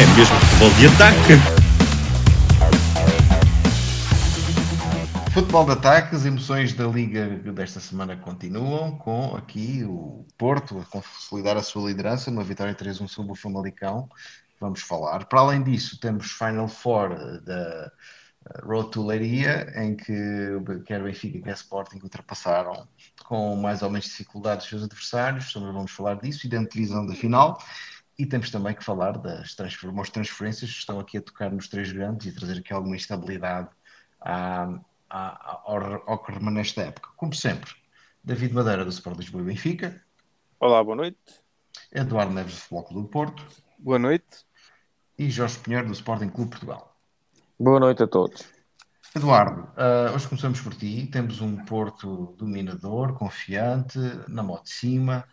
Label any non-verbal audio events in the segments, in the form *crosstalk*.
É mesmo futebol de ataque. Futebol de ataque, as emoções da Liga desta semana continuam, com aqui o Porto a consolidar a sua liderança numa vitória 3-1 sobre o Famalicão. Vamos falar. Para além disso, temos Final Four da Road to Leiria, em que quer Benfica quer Sporting ultrapassaram com mais ou menos dificuldades os seus adversários. Também vamos falar disso e da televisão da final. E temos também que falar das transfer transferências que estão aqui a tocar nos três grandes e trazer aqui alguma estabilidade à, à, ao, ao que remanesce da época. Como sempre, David Madeira do Sport Lisboa e Benfica. Olá, boa noite. Eduardo Neves do Futebol Clube do Porto. Boa noite. E Jorge Pinheiro do Sporting Clube Portugal. Boa noite a todos. Eduardo, uh, hoje começamos por ti. Temos um Porto dominador, confiante, na moto de cima.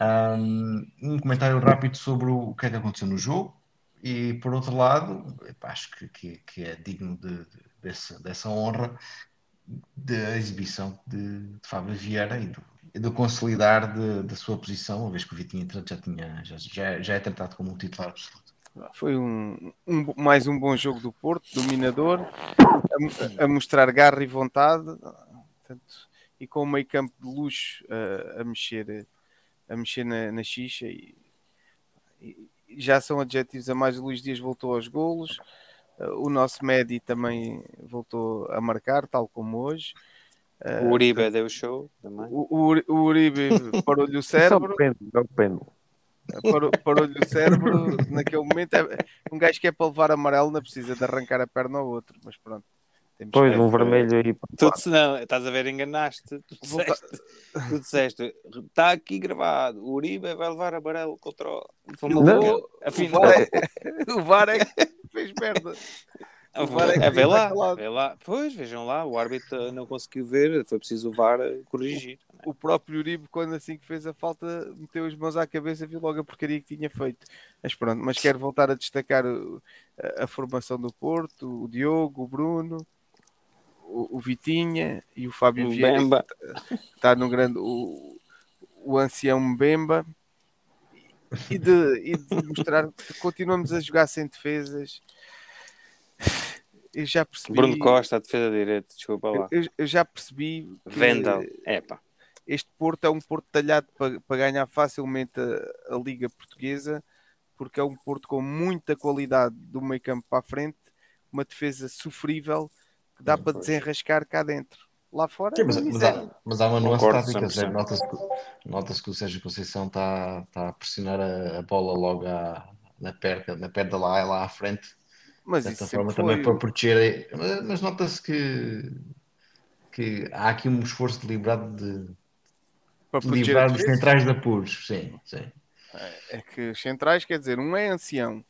Um, comentário rápido sobre o que é que aconteceu no jogo. E por outro lado, acho que, que, que é digno de, de, dessa, dessa honra da exibição de, de Fábio Vieira e do, do consolidar da sua posição, uma vez que o Vitinho já, tinha, já, já, já é tratado como um titular absoluto. Foi um, um, mais um bom jogo do Porto, dominador, a, a mostrar garra e vontade, portanto, e com o meio campo de luxo a mexer, a mexer na, na xixa. E, e, já são adjetivos a mais. Luís Dias voltou aos golos, o nosso Medi também voltou a marcar, tal como hoje. O Uribe uh, deu show também. O, o, o Uribe *laughs* parou-lhe o cérebro. Não depende, Parou, parou-lhe o cérebro naquele momento. É, um gajo que é para levar amarelo não precisa de arrancar a perna ao outro, mas pronto. Pois, um vermelho aí. Tu não, estás a ver, enganaste. Tu disseste, tu disseste, está aqui gravado, o Uribe vai levar amarelo contra o Famalicão. Afinal, o VAR é, *laughs* o VAR é que fez merda. O VAR é, que é vê lá, vê lá. Pois, vejam lá, o árbitro não conseguiu ver, foi preciso o VAR corrigir. O próprio Uribe, quando assim que fez a falta, meteu as mãos à cabeça e viu logo a porcaria que tinha feito. Mas pronto, mas quero voltar a destacar a, a formação do Porto, o Diogo, o Bruno, o, o Vitinha e o Fábio O Vieira. Bemba. Está no grande. O, o ancião Mbemba. E de, e de mostrar que continuamos a jogar sem defesas. Eu já percebi. Bruno Costa, a defesa direita, desculpa lá. Eu, eu já percebi que Vendel, epá. este Porto é um Porto talhado para, para ganhar facilmente a, a Liga Portuguesa, porque é um Porto com muita qualidade do meio campo para a frente, uma defesa sofrível que dá para desenrascar cá dentro. Lá fora, Sim, mas, é mas, miséria. há, mas há uma nuance tática, 100%. Zé. Nota-se que, nota que o Sérgio Conceição está tá a pressionar a, a bola logo à- na perna, na perna lá, lá à frente, mas de isso certa forma sempre também foi. para proteger. Mas, mas nota-se que, que há aqui um esforço deliberado de, para livrar a os defesa. centrais de apuros. Sim, sim. É que os centrais, quer dizer, um é ancião,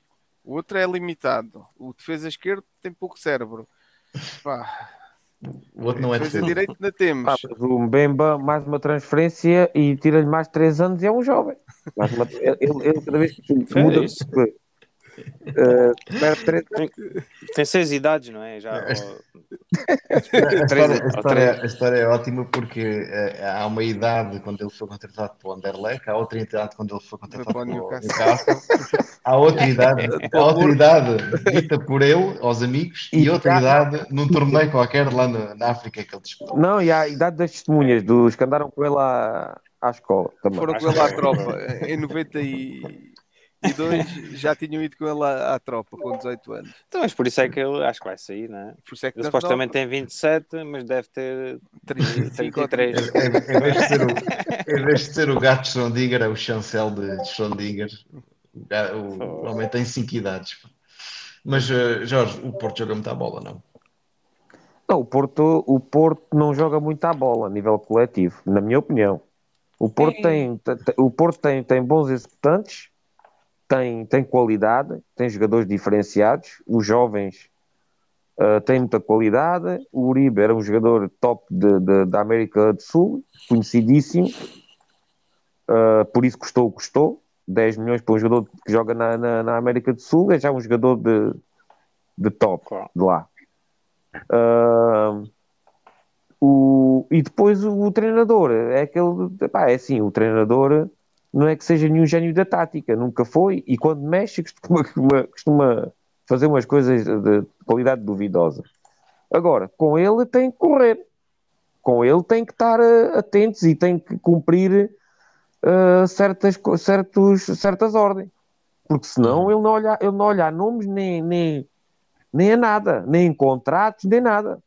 o outro é limitado, o defesa esquerdo tem pouco cérebro. Pá, O outro não é defesa direito ainda temos. Pá, mas o Mbemba, mais uma transferência e tira-lhe mais 3 anos e é um jovem. Mais uma- ele, ele cada vez que muda isso. Uh. Tem seis idades, não é? Já, ó, A história, a, história, a história é ótima porque eh, há uma idade quando ele foi contratado pelo Anderlecht, há outra idade quando ele foi contratado para o pelo Newcastle. Newcastle, há outra idade, *laughs* há outra idade dita por ele aos amigos e E outra idade num torneio qualquer lá na, na África que ele disputou. Não, e há a idade das testemunhas, dos que andaram com ele à, à escola também. Foram com ele à tropa. Em 92 já tinham ido com ele à, à tropa com 18 anos. Então, mas por isso é que ele acho que vai sair, não é? Por isso é que Ele supostamente tem 27, mas deve ter 35 ou 33. Em, em vez de ser o, em vez de ser o gato de Schrödinger, é o chancel de Schrödinger. O, homem tem cinco idades. pá. Mas, eh, Jorge, o Porto joga muita bola, não? Não, o Porto, o Porto não joga muito à bola a nível coletivo, na minha opinião. O Porto, tem, te- te- o Porto tem, tem bons executantes, tem, tem qualidade, tem jogadores diferenciados, os jovens uh, têm muita qualidade. O Uribe era um jogador top de, de, da América do Sul, conhecidíssimo, uh, por isso custou custou. 10 milhões para um jogador que joga na, na, na, América do Sul, é já um jogador de, de top de lá. Uh, o, e depois o, o, treinador é aquele, é assim, o treinador não é que seja nenhum gênio da tática, nunca foi, e quando mexe *laughs* costuma, costuma fazer umas coisas de qualidade duvidosa. Agora, com ele tem que correr, com ele tem que estar uh, atentos e tem que cumprir uh, certas, certos, certas ordens, porque senão ele não olha, ele não olha a nomes nem, nem, nem a nada, nem em contratos, nem nada.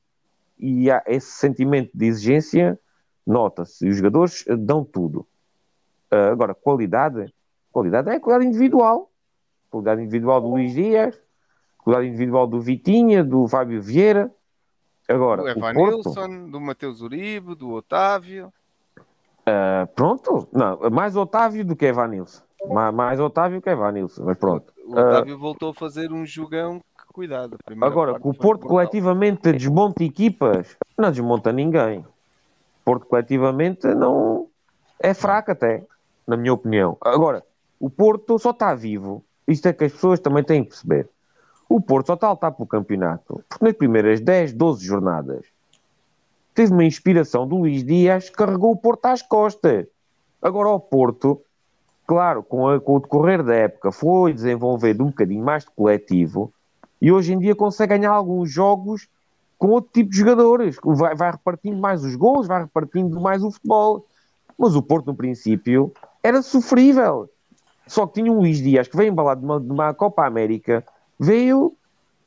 E há esse sentimento de exigência, nota-se, e os jogadores dão tudo. Uh, agora, qualidade, qualidade é qualidade individual. Qualidade individual do Luís Dias, qualidade individual do Vitinha, do Fábio Vieira. Agora, do Evanilson, do Mateus Uribe, do Otávio. Uh, pronto, não, mais Otávio do que Evanilson. Mais, mais Otávio que Evanilson, mas pronto. O Otávio uh, voltou a fazer um jogão que cuidado. Agora, que o Porto coletivamente desmonta equipas, não desmonta ninguém. O Porto coletivamente não é fraco até na minha opinião. Agora, o Porto só está vivo. Isto é que as pessoas também têm que perceber. O Porto só está a lutar pelo campeonato porque nas primeiras 10, 12 jornadas teve uma inspiração do Luís Dias que carregou o Porto às costas. Agora, o Porto, claro, com, a, com o decorrer da época, foi desenvolvendo um bocadinho mais de coletivo e hoje em dia consegue ganhar alguns jogos com outro tipo de jogadores. Vai, vai repartindo mais os gols, vai repartindo mais o futebol. Mas o Porto, no princípio, era sofrível. Só que tinha um Luís Dias que veio embalado de uma, de uma Copa América, veio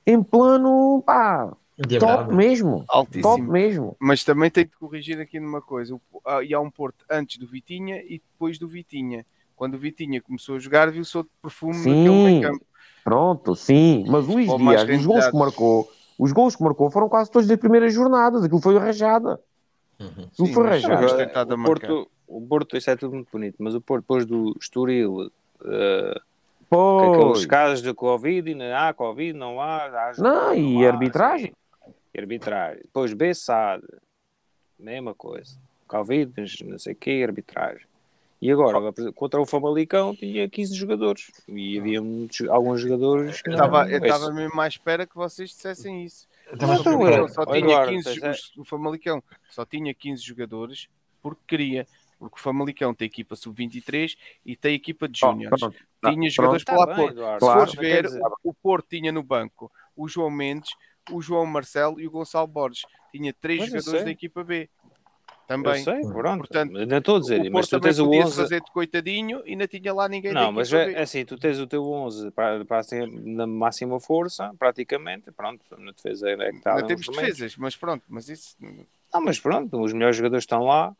em plano pá, top mesmo. Altíssimo. Top mesmo. Mas também tenho que corrigir aqui numa coisa. E há um Porto antes do Vitinha e depois do Vitinha. Quando o Vitinha começou a jogar, viu-se outro perfume sim, naquele meio campo. Pronto, sim. Mas o Luís Dias, os gols que marcou, os gols que marcou foram quase todos das primeiras jornadas. Aquilo foi arranjada. Uhum. Não foi arranjado. O Porto, o Porto, isso é tudo muito bonito, mas o Porto depois do Estoril, uh, com aqueles casos de Covid, não há Covid, não há. há não, e há, arbitragem. E arbitragem. Depois Bessade, mesma coisa. Covid, não sei o quê, arbitragem. E agora, contra o Famalicão, tinha 15 jogadores. E havia muitos, alguns jogadores que. Eu estava mesmo à espera que vocês dissessem isso. Mas, então, só tinha 15, é... o Famalicão só tinha 15 jogadores porque queria. Porque o Famalicão tem equipa sub-23 e tem equipa de júniores. Oh, tinha jogadores para lá pôr. Se fores ver, o Porto tinha no banco o João Mendes, o João Marcelo e o Gonçalo Borges. Tinha três mas jogadores da equipa B. Também. Eu sei, pronto. Portanto, não estou a dizer, o mas tu tens o 11. fazer de coitadinho e não tinha lá ninguém Não, mas é, é, assim, tu tens o teu 11 para, para ser na máxima força, praticamente. Pronto, na defesa é que está. Não temos defesas, mas pronto, mas isso. Não, mas pronto, os melhores jogadores estão lá.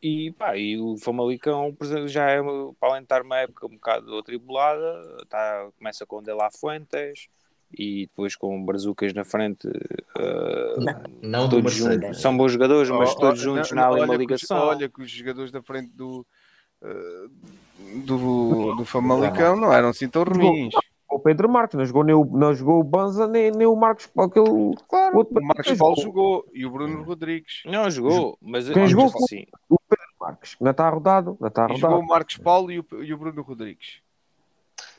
E, pá, e o Famalicão já é, para além de estar uma época um bocado atribulada, tá, começa com De La Fuentes e depois com Brazucas na frente. Uh, não, não todos juntos. São bons jogadores, mas oh, todos oh, juntos não, na uma ligação. olha que os jogadores da frente do, uh, do, do Famalicão não eram assim tão ruins o Pedro Marques, não jogou nem o, não jogou o Banza nem, nem o Marcos aquele claro, outro, o Marcos Paulo jogou. e o Bruno Rodrigues. Não jogou, mas quem jogou assim. o Pedro Marques, não está rodado, não está rodado. Jogou o Marcos Paulo e o, e o Bruno Rodrigues.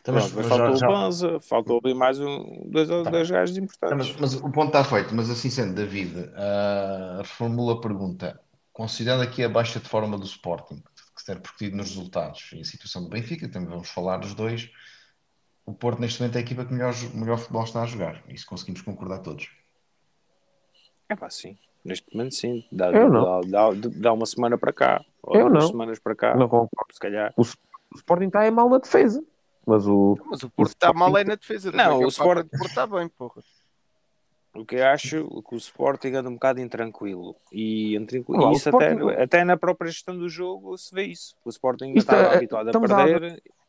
Então, mas, mas faltou já, o Banza, faltou ali mais um, dois, tá. dois gajos importantes. Mas, mas, o ponto está feito, mas assim sendo, David, uh, reformula a pergunta. Considerando aqui a baixa de forma do Sporting, que se ter percutido nos resultados, e a situação do Benfica, também vamos falar dos dois, o Porto neste momento é a equipa que melhor, melhor futebol está a jogar. Isso conseguimos concordar todos. É pá, sim. Neste momento sim. Dá, dá, dá, dá, uma semana para cá. Ou Eu duas não. semanas para cá. Não concordo. Se calhar. O, o Sporting está é mal na defesa. Mas o, mas o Porto está mal é na defesa. Não, o Sporting o Porto está bem, porra. O que eu acho que o Sporting anda um bocado intranquilo. E, intranquilo. e isso Sporting... até, até na própria gestão do jogo se vê isso. O Sporting está é, habituado a perder. A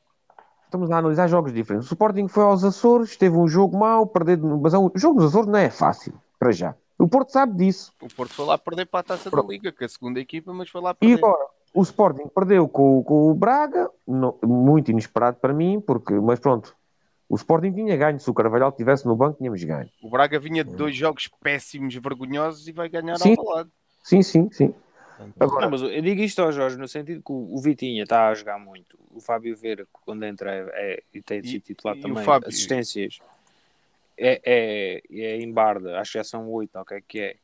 estamos a analisar jogos diferentes. O Sporting foi aos Açores, teve um jogo mau, perder, mas é o jogo dos Açores não é fácil, para já. O Porto sabe disso. O Porto foi lá perder para a taça Pronto. da Liga, que é a segunda equipa, mas foi lá perder. E agora, O Sporting perdeu com, com o Braga, no- muito inesperado para mim, porque, mas pronto, o Sporting tinha ganho. Se o Carvalhal estivesse no banco, tínhamos ganho. O Braga vinha de dois jogos péssimos, vergonhosos e vai ganhar Sim. ao lado. Sim, sim, sim. Agora, Não, mas eu digo isto ao Jorge no sentido que o Vitinha está a jogar muito. O Fábio Vera, quando entra, é, é- e tem sido titular e o também. Fábio- Assistências é, é, é em Barda, acho que já são oito, ou o que é que é.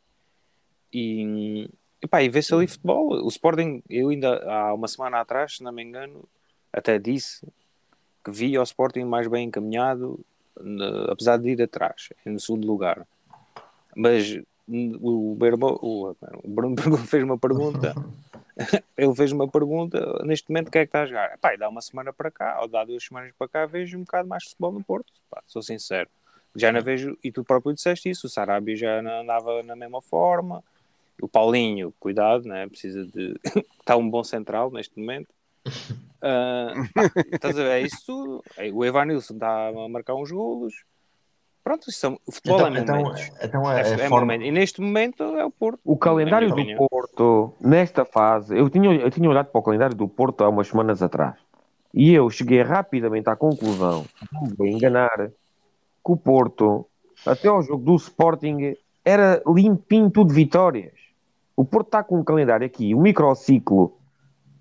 E, epá, e vê-se ali futebol. O Sporting, eu ainda há uma semana atrás, se não me engano, até disse que via o Sporting mais bem encaminhado, apesar de ir atrás, no segundo lugar. Mas o, Berbo, o, o Bruno *laughs* fez uma pergunta. *laughs* Ele fez uma pergunta, neste momento, quem é que está a jogar? Epá, e dá uma semana para cá, ou dá duas semanas para cá, vejo um bocado mais futebol no Porto. Pá, sou sincero. Já não vejo, e tu próprio disseste isso, o Sarabia já não andava na mesma forma. O Paulinho, cuidado, né? precisa de. está *laughs* um bom central neste momento. *laughs* Ah, pá, estás a ver? É isso tudo. É, O Evanilson está a marcar uns golos. Pronto, isso são- o futebol Então, é então, momentos. então É, é, é a forma. momento. E neste momento é o Porto. o calendário do opinião. Porto, nesta fase, eu tinha, eu tinha olhado para o calendário do Porto há umas semanas atrás. E eu cheguei rapidamente à conclusão, não me vou enganar, que o Porto, até ao jogo do Sporting, era limpinho tudo de vitórias. O Porto está com um calendário aqui, um microciclo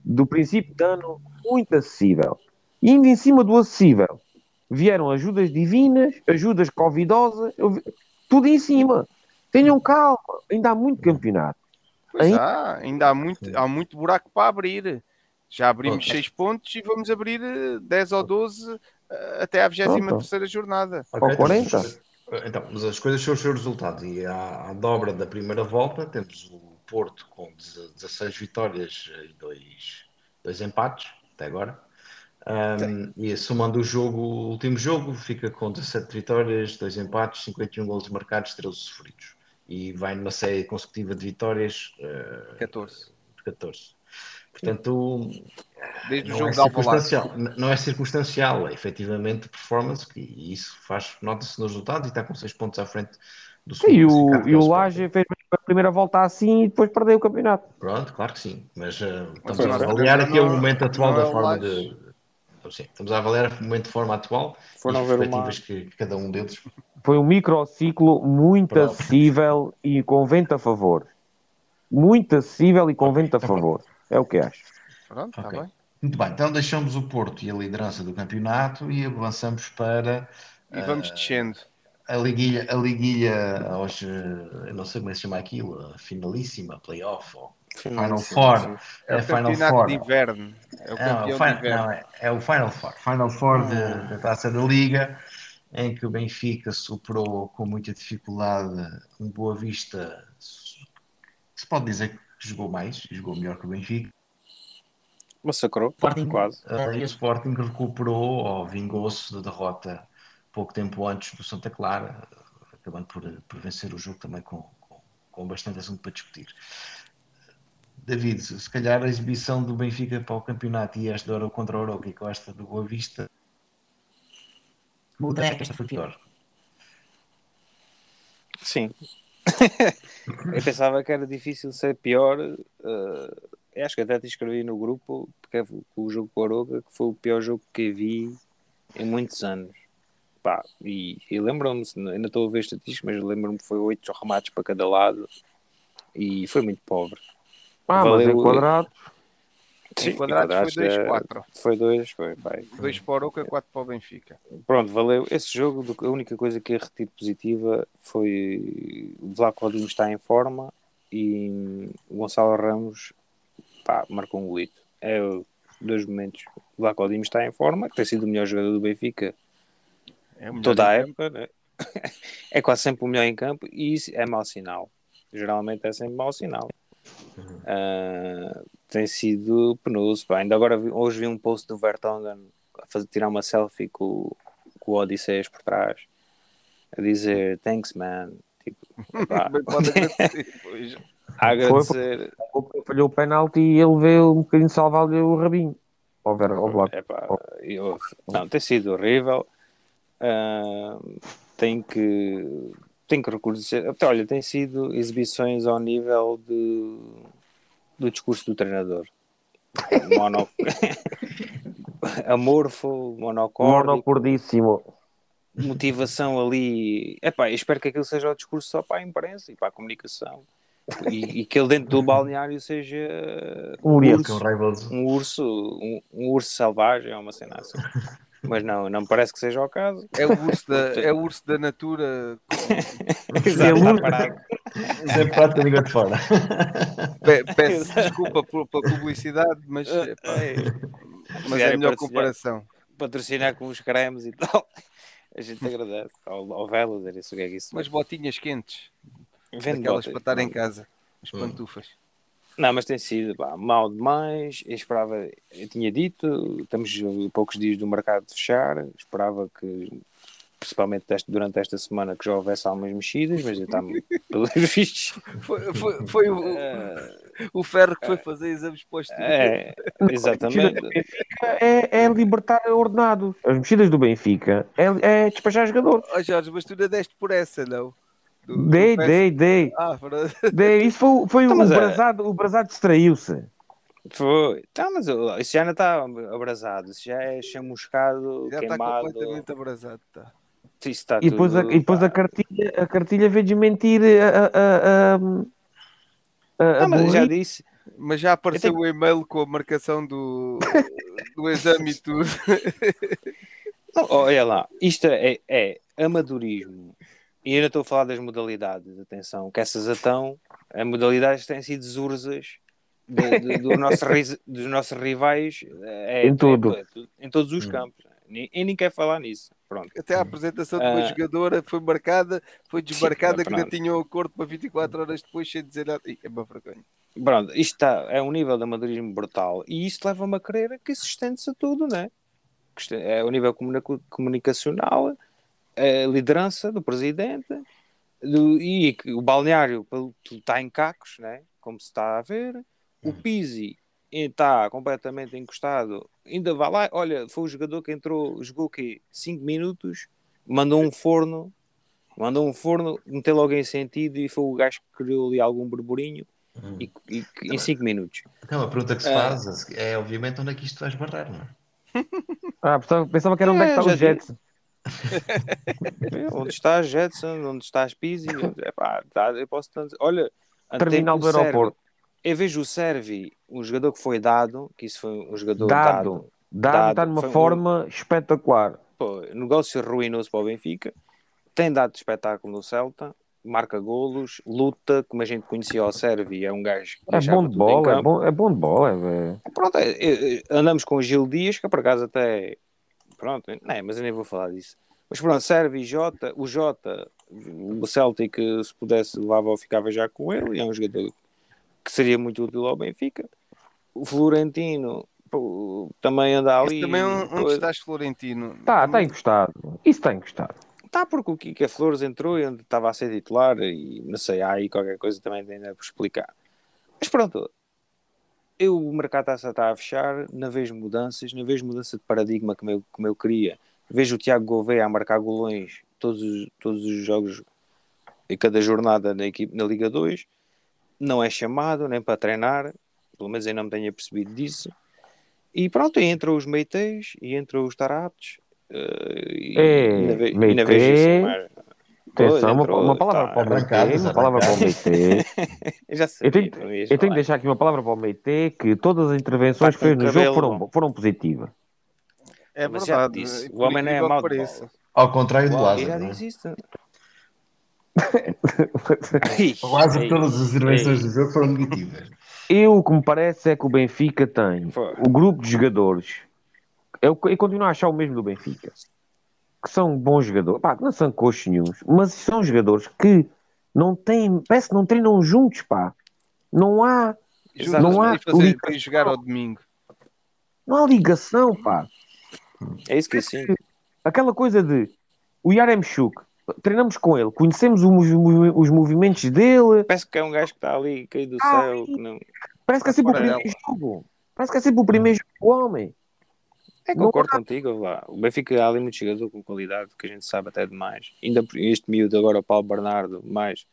do princípio de ano muito acessível. E ainda em cima do acessível, vieram ajudas divinas, ajudas covidosas, eu vi- tudo em cima. Tenham calma, ainda há muito campeonato. Pois Hein? há, ainda há muito, há muito buraco para abrir. Já abrimos Pronto. 6 pontos e vamos abrir eh, 10 ou 12 eh, até à 23 jornada. Ok, Ou 40. Então, então, mas as coisas são os seus resultados. E à, à dobra da primeira volta, temos o Porto com 16 vitórias e 2, dois empates, até agora. Um, e somando o jogo, o último jogo, fica com 17 vitórias, 2 empates, 51 golos marcados, 13 sofridos. E vai numa série consecutiva de vitórias, eh, 14. de 14. Portanto, Desde o não jogo é, circunstancial, não é circunstancial, é efetivamente performance, que- e isso faz, nota-se nos resultados e está com 6 pontos à frente do segundo E o, e o. Laje fez a primeira volta assim e depois perdeu o campeonato. Pronto, claro que sim, mas uh, estamos Mas a nós avaliar aqui o não- momento atual é da forma de. Sim, estamos a avaliar o momento de forma atual Foram e as uma- perspectivas que, que cada um deles. Foi um microciclo muito Pronto. acessível e com vento a favor. Muito acessível e com vento a favor. É o que acho. Pronto, está Ok. bem. Muito bem, então deixamos o Porto e a liderança do campeonato e avançamos para E vamos Ah, descendo. A liguilha, a liguilha aos, eh, eu não sei como é que se chama aquilo, a finalíssima, playoff, ou Final Four. É o Final Four. de inverno. É o É, o campeão de Final- inverno. não, é, é o Final Four. Final Four de- da Taça da Liga, em que o Benfica superou com muita dificuldade um Boa Vista. Se pode dizer que jogou mais, jogou melhor que o Benfica. Massacrou, Sporting, quase. eh, e o Sporting recuperou ou vingou-se da derrota pouco tempo antes do Santa Clara, acabando por, por vencer o jogo também com, com, com bastante assunto para discutir. David, se calhar a exibição do Benfica para o campeonato e esta hora contra o Oroca e com esta do Boa Vista. Muda esta foi pior. Sim. *laughs* eu pensava que era difícil ser pior. eu acho que até te escrevi no grupo, porque é o jogo com o Aroca, que foi o pior jogo que vi em muitos anos. Pá, e, e lembro-me, ainda estou a ver estatísticas, mas lembro-me que foi oito remates para cada lado e foi muito pobre. Ah, mas Valeu- em quadrado. Em quadrados foi é- 2-4. Foi dois, foi, vai. 2 para o Aroca, 4 para o Benfica. Pronto, valeu. Esse jogo, a única coisa que eu retiro positiva foi o Vlaco está em forma e o Gonçalo Ramos pá, marcou um golito. É dois momentos. O Vlaco está em forma, que tem sido o melhor jogador do Benfica É toda a época, né? é quase sempre o melhor em campo e isso é mau sinal. Geralmente é sempre mau sinal. Ah, tem sido penoso. pá. Ainda agora vi- hoje vi um post do Vertonghen a fazer, tirar uma selfie com, com o Odisseias por trás a dizer thanks man. Tipo, pá, *laughs* Bem, pode agradecer, a agradecer. Falhou o penalti e ele veio um bocadinho salvar-lhe o rabinho. Ao ver, ao Vlaco. Epá, eu- não, tem sido horrível. Ah, tem que tem que reconhecer. Até, olha, tem sido exibições ao nível de, do discurso do treinador. mono... *laughs* amorfo, monocórdico, Monocordíssimo. motivação ali. Epá, espero que aquilo seja o discurso só para a imprensa e para a comunicação. E, e que ele dentro do balneário seja Um urso. Que é o Rivals. um urso, um, um urso selvagem ou uma cena assim. Mas não, não me parece que seja o caso. É o urso da, é o urso da natura. *laughs* Exato, está parado. Sempre prata língua de fora. Pe- Peço desculpa pela publicidade, mas, Eh, epá, é. mas é a melhor para comparação. patrocinar com os cremes e tal. A gente agradece. Ao, ao Velas, era isso o que é que isso. Umas botinhas quentes, Vende aquelas botas. para estar em casa, as Hum. pantufas. Não, mas tem sido pá, mal demais. Eu esperava, eu tinha dito, estamos a poucos dias do mercado de fechar. Esperava que, principalmente deste- durante esta semana, que já houvesse algumas mexidas, mas já está *laughs* pelos vistos. Foi, foi- foi o, o ferro que foi fazer exames postos. É, Mexidas *laughs* exatamente. do Benfica é, é libertar ordenados. As mexidas do Benfica é, é despachar jogadores. Oh, Jorge, mas tu não deste por essa, não? Do- do Dei, dei, dei. Ah, para- dei. Isso foi, foi Então, o é- Brazado. O Brazado distraiu-se. Foi. Então, mas isso já não está abrasado, isso já é chamuscado, já está queimado. completamente abrasado. Tá. Está E depois, a, e depois a cartilha, a cartilha veio desmentir a, a, a, a, a, a Não, já disse, Mas já apareceu o e-mail com a marcação do, do exame e tudo. *laughs* Não, olha lá, isto é, é amadorismo. E eu não estou a falar das modalidades, atenção, que essas então, as modalidades têm sido zurzas de- de- do *laughs* nosso dos nossos rivais é, Em tudo. é- é- em todos os campos. Nem- Eu nem quero falar nisso. Pronto. Até a apresentação de uma Ah. jogadora foi marcada, foi desmarcada, que ainda pronto. tinha o acordo para 24 horas depois, sem dizer nada. Ih, É uma vergonha. Pronto, isto está, é um nível de amadorismo brutal e isto leva-me a crer que isso estende-se a tudo? Que isto É o nível comunicacional, a liderança do presidente do- e que o balneário está em cacos, né? Como se está a ver. O Pizzi está completamente encostado. Ainda vai lá, olha, foi o jogador que entrou, jogou o quê? 5 minutos, mandou um forno, mandou um forno, meteu logo em sentido e foi o gajo que criou ali algum burburinho e, e que- em 5 minutos. Então, a pergunta que se Ah. faz é, obviamente, onde é que isto vai esbarrar, não é? *laughs* Ah, pensava, pensava que era onde é que É, o Jetson. *laughs* onde está a Jetson, onde está as Pizzi, onde- epá, tá, eu posso tanto... Olha, Terminal do Servi- aeroporto. Eu vejo o Servi, um jogador que foi dado, que isso foi um jogador Dado. dado. Dado, Dado. está numa Foi um- forma espetacular. Pô, negócio ruinoso para o Benfica, tem dado espetáculo no Celta, marca golos, luta, como a gente conhecia o Servi, é um gajo que É bom de bola, é bom, é bom de bola. É, Pronto, é, é, é, andamos com o Gil Dias, que por acaso até. Pronto, não, mas eu nem vou falar disso. Mas pronto, serve e Jota, o Jota, o Celtic, se pudesse, levava ou ficava já com ele, e é um jogador que seria muito útil ao Benfica. O Florentino pô, também anda ali. Esse também é um, um destaque florentino. Está tá Também- encostado. Isso está encostado. Tá, porque o Kika Flores entrou e onde estava a ser titular e não sei, há aí qualquer coisa também ainda por explicar. Mas pronto, eu, o mercado está, a fechar, não vejo mudanças, não vejo mudança de paradigma como eu, como eu queria. Vejo o Tiago Gouveia a marcar golões todos os, todos os jogos em cada jornada na, equipe, na Liga 2. Não é chamado nem para treinar, pelo menos eu não me tenho percebido disso. E pronto, e entram os Meités e entram os Taratos. eh, e, É, ainda ve- ainda vejo isso mais. Atenção, uma, entrou, uma palavra tá. para o Meite, uma palavra para *laughs* o Meite. Eu já sabia, Eu tenho, eu tenho que deixar aqui uma palavra para o Meite que todas as intervenções que fez no jogo foram, foram positivas. É Mas já verdade. disse, e o homem não é mau de pareça. Ao contrário do já Lázaro. é? disse isso. O Lázaro, Ei, todas as intervenções ei. do jogo foram negativas. Eu, o que me parece é que o Benfica tem Foi. o grupo de jogadores. Eu, eu continuo a achar o mesmo do Benfica. Que são bons jogadores. Pá, que não são coxos nenhums. Mas são jogadores que não têm. Parece que não treinam juntos, pá. Não há, Juntos, Não há fazer, jogar ao domingo. não há ligação, pá. É isso que eu sinto. Aquela coisa de o Yaremchuk, treinamos com ele, conhecemos os, os movimentos dele, Parece que é um gajo que está ali caído do Ah, céu. Que não... parece que é sempre o primeiro jogo. Parece que é sempre o primeiro jogo do homem. É, concordo contigo. Lá. O Benfica há ali muito jogador com qualidade que a gente sabe até demais. Ainda este miúdo agora, o Paulo Bernardo, mais.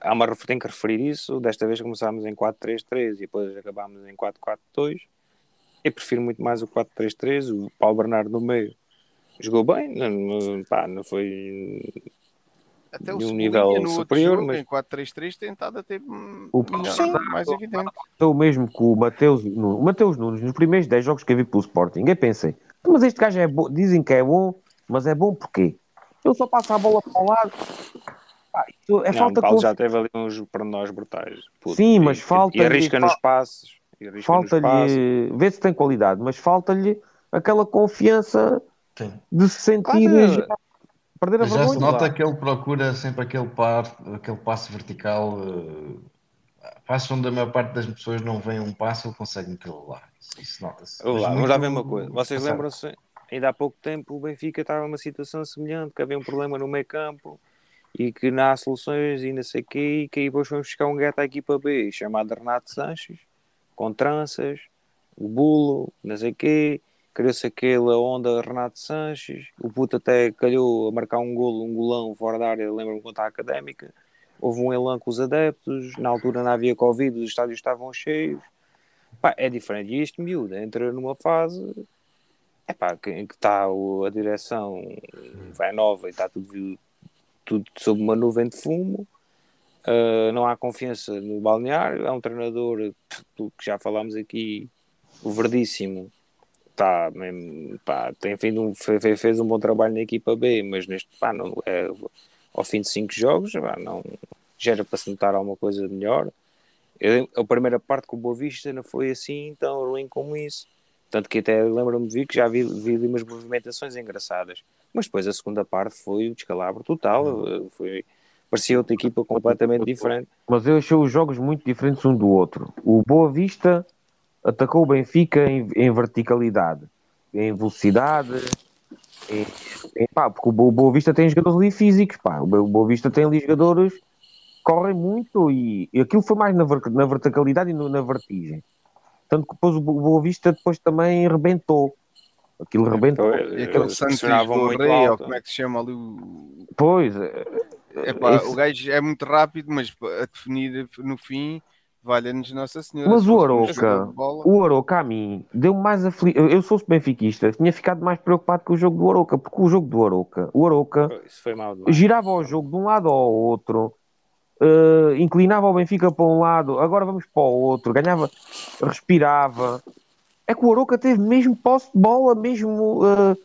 há uma, tem que referir isso. Desta vez começámos em 4-3-3 e depois acabámos em 4-4-2. Eu prefiro muito mais o 4-3-3. O Paulo Bernardo no meio jogou bem, não- pá, não foi Até o de um nível no outro superior, jogo, mas- em 4-3-3, tem estado a ter hum, O- Sim. mais evidente. Então, o mesmo que o Mateus Nunes. O Mateus Nunes, nos primeiros 10 jogos que eu vi pelo Sporting, eu pensei, mas este gajo é bom, dizem que é bom, mas é bom porquê? Ele só passa a bola para o lado. Isso é Não, falta o Paulo já teve ali uns pormenores brutais. Puto, Sim, mas e- falta-lhe- E arrisca nos passes. falta-lhe, vê se tem qualidade, mas falta-lhe aquela confiança Sim. de se sentir Claro. Já- perder a Mas já se vergonha. nota Lá. que ele procura sempre aquele par, aquele passo vertical. Uh, passos onde a maior parte das pessoas não vem um passo, ele consegue metê-lo lá. Isso, isso nota-se. Olá, Mas vamos lá ver uma coisa. Vocês lembram-se, ainda há pouco tempo, o Benfica estava numa situação semelhante, que havia um problema no meio campo e que não há soluções e não sei o quê, e que aí depois fomos buscar um gato à equipa B, chamado Renato Sanches, com tranças, o bulo, não sei o quê, criou-se aquela onda Renato Sanches, o puto até calhou a marcar um golo, um golão fora da área, lembro-me quando estava académica, houve um elan com os adeptos, na altura não havia Covid, os estádios estavam cheios, Pá, é diferente. E este miúdo entra numa fase é que, em que está a direção vai nova e está tudo, tudo sob uma nuvem de fumo. Uh, não há confiança no balneário. É um treinador que já falámos aqui, o Verdíssimo. Tá, mesmo, pá, tem vindo um, fe- fe- fez um bom trabalho na equipa B, mas neste pá, não, é, ao fim de cinco jogos pá, não já era para se notar alguma coisa melhor. Eu- a primeira parte com o Boa Vista não foi assim tão ruim como isso. Tanto que até lembro-me de ver que já vi, vi umas movimentações engraçadas. Mas depois a segunda parte foi o descalabro total. eh, Foi, parecia outra equipa completamente diferente. Mas eu achei os jogos muito diferentes um do outro. O Boa Vista atacou o Benfica em, em verticalidade, em velocidade, em, em- pá, porque o Boa, Vista tem jogadores ali físicos, pá. O Boa Vista tem ali jogadores que correm muito e, e aquilo foi mais na, na verticalidade e no- na vertigem. Tanto que depois o Bo- Boa Vista depois também rebentou. Aquilo rebentou. Então, E aquele Santos do ou como é que se chama ali o. Pois, é, Epá, esse- O gajo é muito rápido, mas a definir no fim, valha-nos Nossa Senhora. Mas se o bola- O Aroca a mim deu-me mais afli... Eu eu sou benfiquista, tinha ficado mais preocupado com o jogo do Aroca, porque o jogo do Aroca, o Aroca girava o jogo de um lado ao outro, eh, inclinava o Benfica para um lado, agora vamos para o outro, ganhava, respirava. É que o Aroca teve mesmo posse de bola, mesmo eh,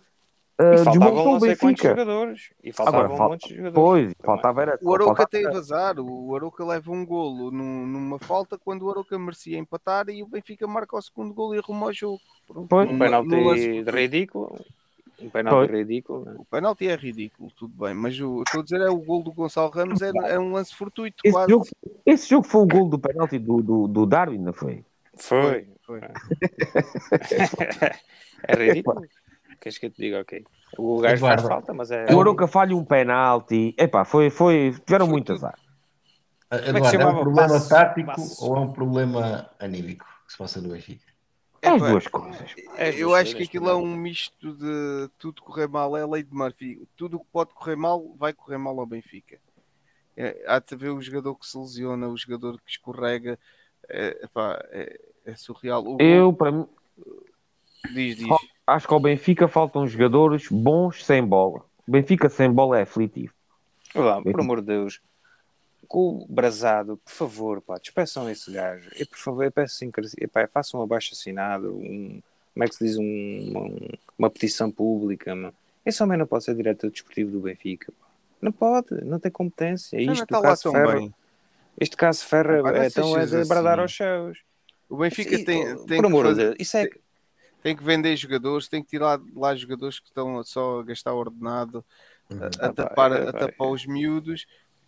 eh, E faltavam desmontou não o Benfica. jogadores. E faltavam Agora, fal- muitos jogadores. Pois, faltava era. O Arouca faltava- teve azar, o Arouca leva um golo num- numa falta quando o Arouca merecia empatar e o Benfica marca o segundo golo e arruma o jogo. Pronto. Pois. Um penalti ridículo. Um penalti Foi. ridículo. né? O penalti é ridículo, tudo bem, mas o, estou a dizer é o gol do Gonçalo Ramos é, é um lance fortuito Esse quase. jogo, esse jogo foi o gol do penalti do, do, do Darwin, não foi? Foi. Foi. *laughs* é ridículo. Queres que eu te diga? Ok. O gajo faz Eduardo. falta, mas é. O Aroca falha um penalti. Epá, foi, foi, tiveram Foi muito tudo. azar. é que Eduardo, é um problema Passo- tático passo. ou é um problema anímico que se passa no Benfica? É as duas coisas. É eu duas acho que aquilo é não. um misto de tudo correr mal, é a lei de Murphy. Tudo o que pode correr mal, vai correr mal ao Benfica. É, há de haver o jogador que se lesiona, o jogador que escorrega. É, epá, é, é surreal. O Eu, para mim, Diz, diz. Acho que ao Benfica faltam jogadores bons sem bola. O Benfica sem bola é aflitivo. Olá, por amor de Deus. Com o Brasado, por favor, pá, despeçam esse gajo. E por favor, eu peço pá, façam um abaixo assinado, um, como é que se diz, um, uma, uma petição pública, mano. Esse homem não pode ser diretor desportivo do Benfica, pá. Não pode, não tem competência. Não, não Isto, o lá caso Ferro, bem. este caso Ferro é, então é de bradar assim. aos céus. O Benfica Sim, tem, por tem, que amor de Deus, isso é que- tem que vender jogadores, tem que tirar de lá jogadores que estão só a gastar ordenado, a, a Ah, pá, tapar, é, a tapar é. os miúdos.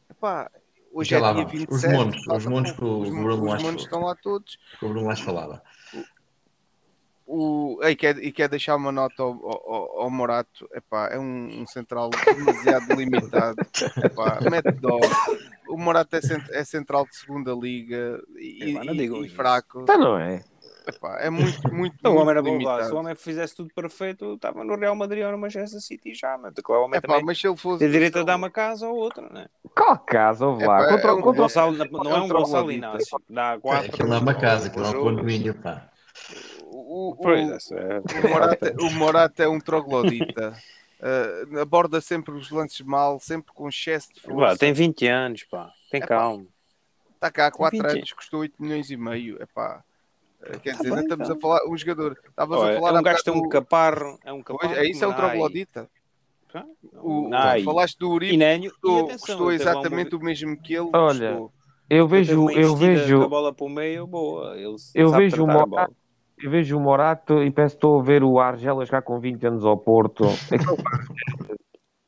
Epá, hoje Já é lá dia vamos. Os 27. monos, os monos que o os, Bruno os Lage falou. estão lá todos. Que o Bruno Lage falava. O, e, quer, e quer deixar uma nota ao, ao, ao Morato, epá, é um, um central demasiado *laughs* limitado. Epá, mete dó. O Morato é, cent- é central de segunda liga e, Epá, não e- e fraco. Então não é. Epá, é muito, muito, Então, o homem era bom lá. Se o homem fizesse tudo perfeito, estava no Real Madrid ou no Manchester City já, mas claro, o homem Epá, também mas se ele fosse. tem direito a dar uma casa ou outra, né? Qual caso, houve lá? Epá, Contra, é um contra- Gonçalo, não é É um Gonçalo troglodita. Inácio. Dá É, quatro. aquilo não é uma casa, aquilo é um condomínio, pá. O, o, é- o Morata, o Morata é um troglodita. Uh, *laughs* aborda sempre os lances mal, sempre com excesso de Vá, força. tem 20 anos, pá. Tem Epá, calma. Está cá há 4 20. anos, custou 8 milhões e meio. Epá. Uh, Quer Tá dizer, bem, estamos tá. a falar, um jogador. Estavas Olha, a falar é um gajo que tem um caparro. É um Pois, caparro. é isso, é um troglodita. O, falaste do E Uribe, Nânio. E custou, atenção, custou exatamente o mesmo que ele. Olha, custou. eu vejo, eu com a vejo, bola para o meio, boa. Ele Eu vejo o bola. eu vejo o Morato e que estou a ver o Argela jogar com 20 anos ao Porto. *laughs*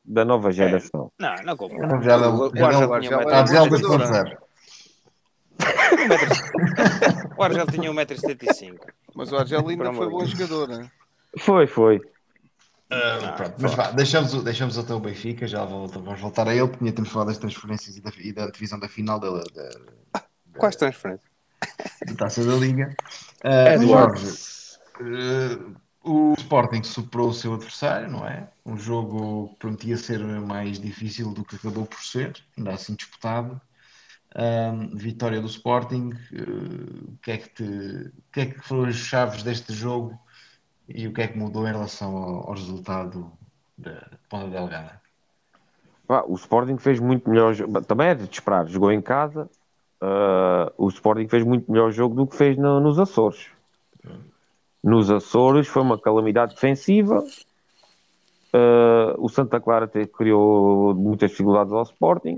Da nova geração. Não, não compro. Não, não- O já não- Argel tinha um já *laughs* O Argel tinha 1,75m. Mas o Argel ainda foi bom jogador. Né? Foi, foi. Ah, pronto, mas vá, deixamos, o- deixamos até o Benfica, já vamos voltar a ele, porque tínhamos falado das transferências e da, e da divisão da final da, da, Quais transferências? da Taça da Liga. Ah, Jorge, ah, o Sporting superou o seu adversário, não é? Um jogo que prometia ser mais difícil do que acabou por ser, ainda assim disputado. Ah, vitória do Sporting, ah, o que é que te, que é que foram as chaves deste jogo e o que é que mudou em relação ao, ao resultado da Ponta Delgada? Pá, o Sporting fez muito melhor. Também é de esperar, jogou em casa. ah, o Sporting fez muito melhor jogo do que fez no- nos Açores. Nos Açores foi uma calamidade defensiva. Ah, o Santa Clara te- criou muitas dificuldades ao Sporting.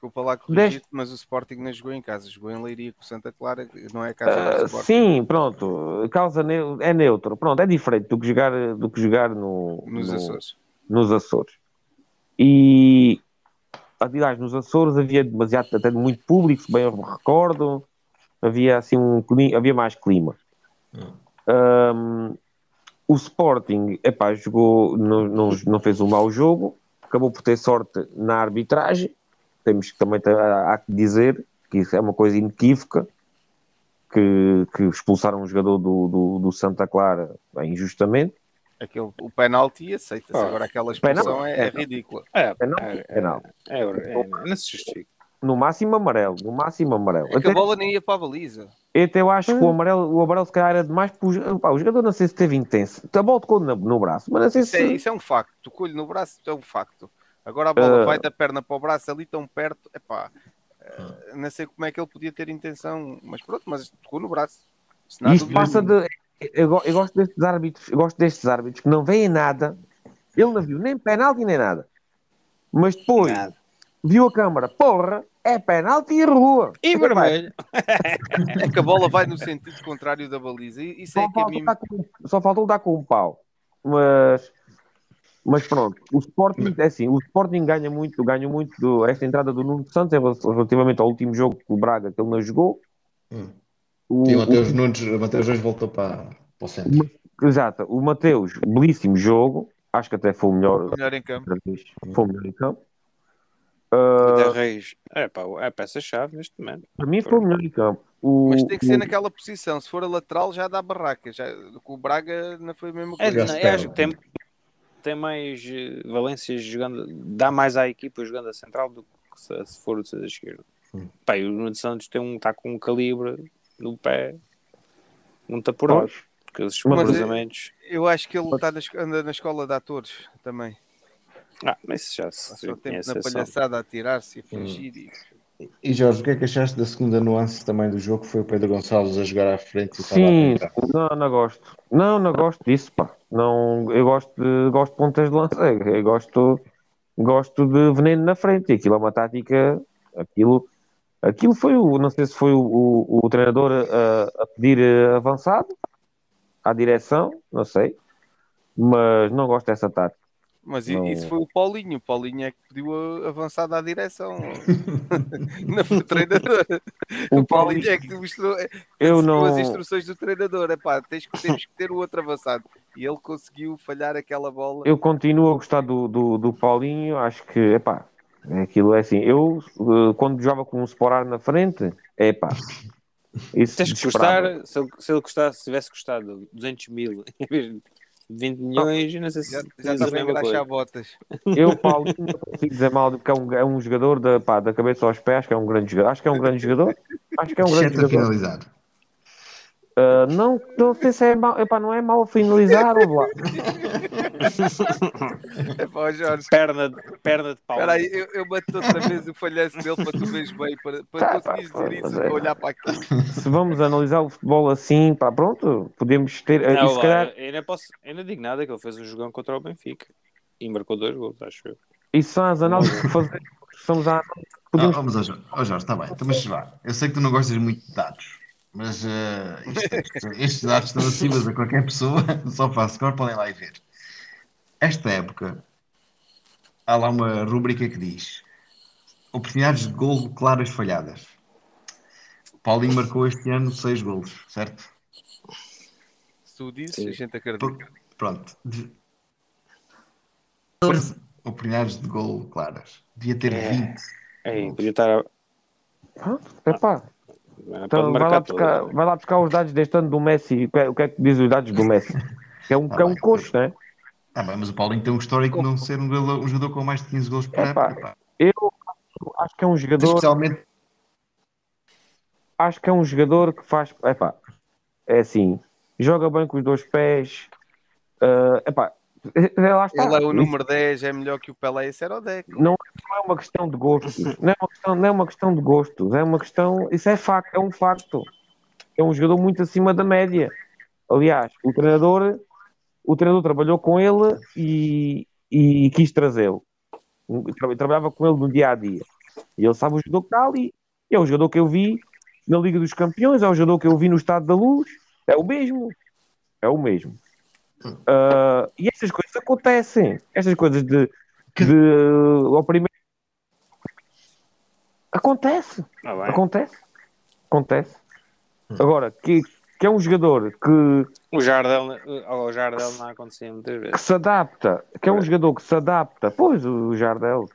Desculpa lá corrigir mas o Sporting não jogou em casa, jogou em Leiria com o Santa Clara, não é casa do Sporting. sim, pronto. Causa é neutro. Pronto, é diferente do que jogar, do que jogar no, Nos no- Açores. nos Açores. E, aliás, nos Açores havia demasiado, até muito público, se bem eu me recordo, havia assim um clima, havia mais clima. Ahm, o Sporting, epá, jogou, não, não, não fez um mau jogo, acabou por ter sorte na arbitragem, temos que também ter- há que dizer que isso é uma coisa inequívoca, que, que expulsaram um jogador do, do, do Santa Clara bem, injustamente. Aquele, o penalti aceita-se, Ah, agora aquela expulsão é, é é. ridícula. É, Penalti, é, é, penalti. é, é, não se justifica. No máximo amarelo, no máximo amarelo. É que Até, a bola nem ia para a baliza. até eu acho que o amarelo, o amarelo se calhar era demais porque o, pá, o jogador não sei se teve intenso. A bola tocou no, no braço, mas não sei Isso é, se. isso é um facto. Tocou-lhe no braço, é um facto. Agora a bola Ah. vai da perna para o braço ali tão perto. Epá, eh, não sei como é que ele podia ter intenção, mas pronto, mas tocou no braço. Isto do- passa de. Eu, eu gosto destes árbitros, eu gosto destes árbitros que não veem nada. Ele não viu nem penalti nem nada. Mas depois Nada. viu a câmara, porra, é penalti e rua. E vermelho. É que a bola vai no sentido contrário da baliza. E Isso é Só que a falta, mim. dar com, só falta dar com um pau. Mas, mas pronto, o Sporting é assim, o Sporting ganha muito, ganha muito do, esta entrada do Nuno Santos relativamente ao último jogo com o Braga que ele não jogou. Hum. O, Sim, o o- Mateus Nunes, o Mateus Nunes voltou para, para o centro. exato, o Mateus, belíssimo jogo, acho que até foi o melhor, Melhor em campo. foi o melhor em campo. O Ah, Reis. É, pá, é a peça-chave neste momento. para mim foi o melhor em campo. O, Mas tem que ser o- naquela posição. Se for a lateral, já dá barraca. Já, com o Braga não foi a mesma É, não, que tem, tem mais eh, valências jogando, dá mais à equipa jogando a central do que se, se for o da esquerda. Hum. Pá, e o Nuno Santos tem um, está com um calibre no pé muito apurado. Pois. Porque esses Mas, cruzamentos. Eu acho que ele tá na anda na escola de atores também. Ah, mas isso já se Passou tempo na palhaçada a tirar-se e a fingir. E... E Jorge, o que é que achaste da segunda nuance também do jogo? que Foi o Pedro Gonçalves a jogar à frente e Sim, não, não gosto. Não, não gosto disso, pá. Não, eu gosto de, gosto de pontas de lança. Eu gosto, gosto de veneno na frente. Aquilo é uma tática. Aquilo, aquilo foi o. Não sei se foi o, o, o treinador a, a pedir eh, avançado à direção, não sei. Mas não gosto dessa tática. Mas Não. isso foi o Paulinho. O Paulinho é que pediu a avançada à direção. *laughs* não foi o treinador. O, Paulinho é que mostrou é, Eu não. as instruções do treinador. É pá, tens que, temos que ter o outro avançado. E ele conseguiu falhar aquela bola. Eu continuo a gostar do, do, do Paulinho, acho que, epá, aquilo é assim, eu eh, quando jogava com um Sporar na frente, epá, Isso Tens que custar, se ele, se ele custasse, se tivesse custado 200 mil *laughs* em vez de 20 milhões, não sei se Já, já a está bem coisa. botas. Eu, Paulinho, não *laughs* consigo dizer mal porque é um, é um jogador da, pá, da cabeça aos pés, que é um grande jogador. Acho que é um grande jogador. Acho que é um grande Exceto a jogador. finalizar. Ah, não, não sei se é mau, epá, não é mau a finalizar, ou lá. É Jorge. Perna, de- perna de pau. Espera aí, eu, eu bato outra vez o falhanço dele para tu veres bem, para, para Tá, conseguires pá, dizer mas isso, é- olhar para aqui. Se vamos analisar o futebol assim, pá, pronto, podemos ter. ah, Não, e se lá, calhar, eu ainda, posso, ainda digo nada que ele fez um jogão contra o Benfica e marcou dois gols, acho eu. isso são as análises que fazemos. Somos a podemos Ah, vamos ao Jorge. Está bem. Então, mas vá. Eu sei que tu não gostas muito de dados, mas isto- *laughs* estes dados estão acima de qualquer pessoa, *laughs* só faz score, podem lá e ver. Esta época, há lá uma rúbrica que diz oportunidades de golo claras falhadas. Paulinho marcou este ano seis golos, certo? Se tu dizes, a gente acredita. Pronto. De... 14 oportunidades de golo claras. Devia ter É. 20. Ei, podia estar. Pronto, epá, então vai, lá buscar, todas. vai lá buscar os dados deste ano do Messi. O que é, o que, é que diz os dados do Messi? Que é um, que é um coxo, né? Ah, bem, mas o Paulinho tem um histórico de não ser um jogador, um jogador com mais de 15 golos por Epá. época. pá. Eu acho que é um jogador. Especialmente acho que é um jogador que faz. Epá, é assim, joga bem com os dois pés. ah, epá, é, lá está. Ele é o Isso número 10, é melhor que o Pelé e ser o Deco. não, não é uma questão de gostos. Não é uma questão, não é uma questão de gostos. É uma questão. Isso é facto, é um facto. É um jogador muito acima da média. Aliás, o treinador, o treinador trabalhou com ele e, e quis trazê-lo. Tra- Trabalhava com ele no dia a dia. E ele sabe o jogador que está ali. É o jogador que eu vi na Liga dos Campeões, é o jogador que eu vi no Estado da Luz. É o mesmo. É o mesmo. Ah, e estas coisas acontecem. Estas coisas de, de ao primeiro. Acontece. Ah. Acontece. Acontece. Agora, que, que é um jogador que, O Jardel, ao Jardel não acontecia muitas que vezes. se adapta, que é um jogador que se adapta, pois o Jardel.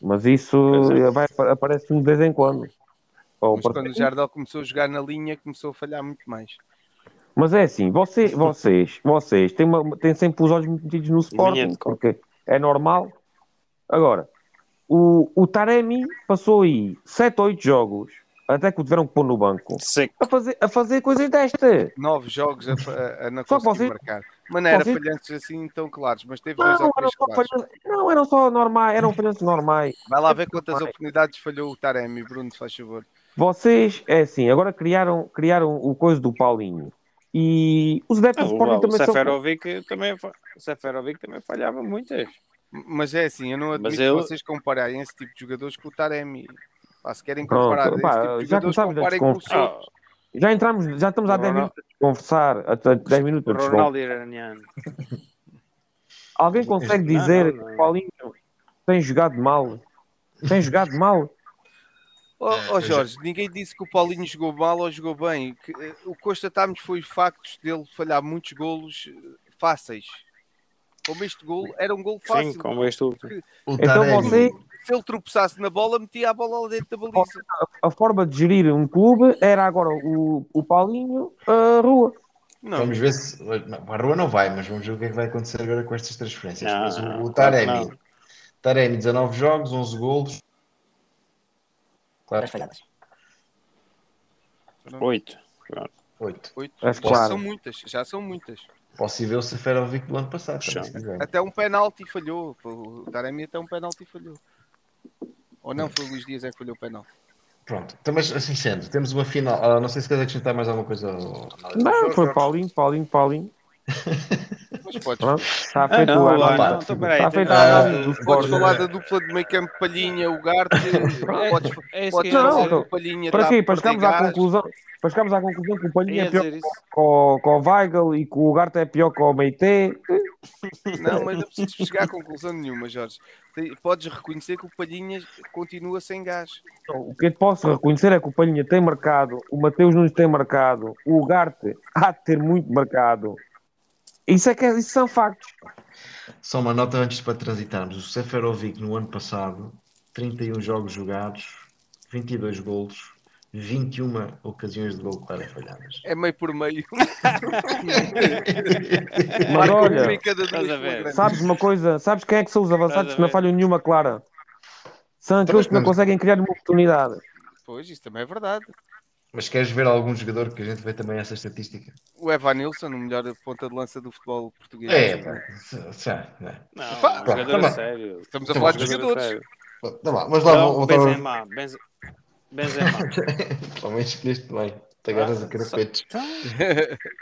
Mas isso é. vai, aparece de vez em quando. Ou Mas quando o Jardel começou a jogar na linha, começou a falhar muito mais. Mas é assim, você, vocês, vocês têm, uma- têm sempre os olhos metidos no Sporting, porque é normal. Agora, o, o Taremi passou aí 7 ou 8 jogos, até que o tiveram que pôr no banco, Seco. a fazer, a fazer coisas destas. Nove jogos a, a, a não Só conseguir vocês- marcar. Mas não era vocês- falhantes assim tão claros, mas teve dois Não, ou eram três só claros. falhanças, não, eram só normais, eram falhanças normais. Vai lá ver quantas oportunidades falhou o Taremi, Bruno, faz favor. Vocês, é assim, agora criaram, criaram o coisa do Paulinho. E os adeptos do O, Sporting o também são. Seferovic também, fa- o Seferovic também falhava muitas. Mas é assim, eu não admito Mas que vocês compararem esse tipo de jogadores com o Taremi. Pá, se querem Pronto, comparar esse pá, tipo de já jogadores, começámos a comparem com o. Souto. Já entramos, já estamos há 10 Ronaldo- minutos a conversar, a 10 minutos a. Ronaldo iraniano. Alguém consegue Não, dizer não, não. que o Paulinho tem jogado mal? Tem jogado mal? Ó ó, Jorge, ninguém disse que o Paulinho jogou mal ou jogou bem. Eh, o que constatámos foi os factos dele falhar muitos golos eh, fáceis. Como este golo, era um golo fácil. Sim, como este último. Então você, Se ele tropeçasse na bola, metia a bola lá dentro da baliza. a forma de gerir um clube era agora o, o Paulinho a rua. Não, Vamos ver se. A rua não vai, mas vamos ver o que é que vai acontecer agora com estas transferências. Não, mas o, o Taremi. Taremi, 19 jogos, 11 golos. Claro, falhadas. Oito. 8. oito. Acho já claro. são muitas, já são muitas. Posso ir ver o Seferovic do ano passado. Até um penalti falhou. O Taremi até um penalti falhou. Ou não, foi o Luís Dias é que falhou o penalti. Pronto, então, mas assim sendo, temos uma final. ah, não sei se queres acrescentar mais alguma coisa. Não, foi Paulinho, Paulinho, Paulinho. Mas podes, Pronto, está Ah, feito não, a lá, análise. não, então. Está tem- feita a Ah, análise do podes falar da dupla de meio campo Palhinha, o Garte. podes *laughs* É Não, fazer então, o Palhinha Para tá quê? Para chegarmos à conclusão, para chegarmos à conclusão que o Palhinha é pior isso. que o, o Weigl e que o Garte é pior que o Meite. Não, mas não precisas chegar a conclusão nenhuma, Jorge. Podes reconhecer que o Palhinha continua sem gás. O que eu posso reconhecer é que o Palhinha tem marcado, o Mateus Nunes tem marcado, o Garte há de ter muito marcado. Isso, é que é- isso são factos. Só uma nota antes para transitarmos. O Seferovic no ano passado, 31 jogos jogados, 22 golos, 21 ocasiões de gol claras falhadas. É meio por meio. *laughs* Mas Marca olha, sabes uma coisa? Sabes quem é que são os avançados que não falham nenhuma clara? São aqueles que não conseguem criar uma oportunidade. Pois, isso também é verdade. Mas queres ver algum jogador que a gente vê também essa estatística? O Evan Nilsson, o melhor ponta de lança do futebol português. É, pá, já, não. Não, Pá, um jogador tá sério. Estamos a falar de jogadores. Tá bom, mas lá ao- Benzema, Benze- Benzema. *laughs* Pelo menos escolheste bem. Te agarras a carapetes. Então,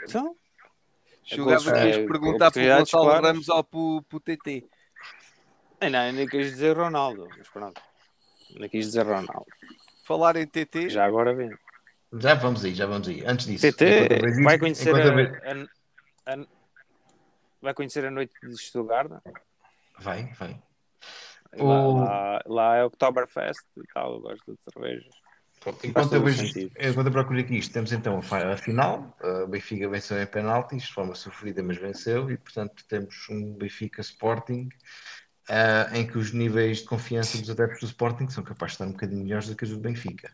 então, *laughs* Julgava que É, ias perguntar pelo oportunidades Gonçalo claras. Ramos ou pro, pro TT. nem, não, nem quis dizer Ronaldo, mas pronto. Nem quis dizer Ronaldo. Falar em TT, Já agora vem. Já vamos aí, já vamos aí. Antes disso, TT vai conhecer a, a- a- vai conhecer a noite de Stuttgart. Vai, vai. Lá, O- lá, lá é Oktoberfest e tal, eu gosto de cervejas. Enquanto eu, vejo, enquanto eu procuro aqui isto, temos então a fi- a final. O Benfica venceu em penaltis, de forma sofrida, mas venceu. E portanto temos um Benfica Sporting ah, em que os níveis de confiança dos adeptos do Sporting são capazes de estar um bocadinho melhores do que os do Benfica.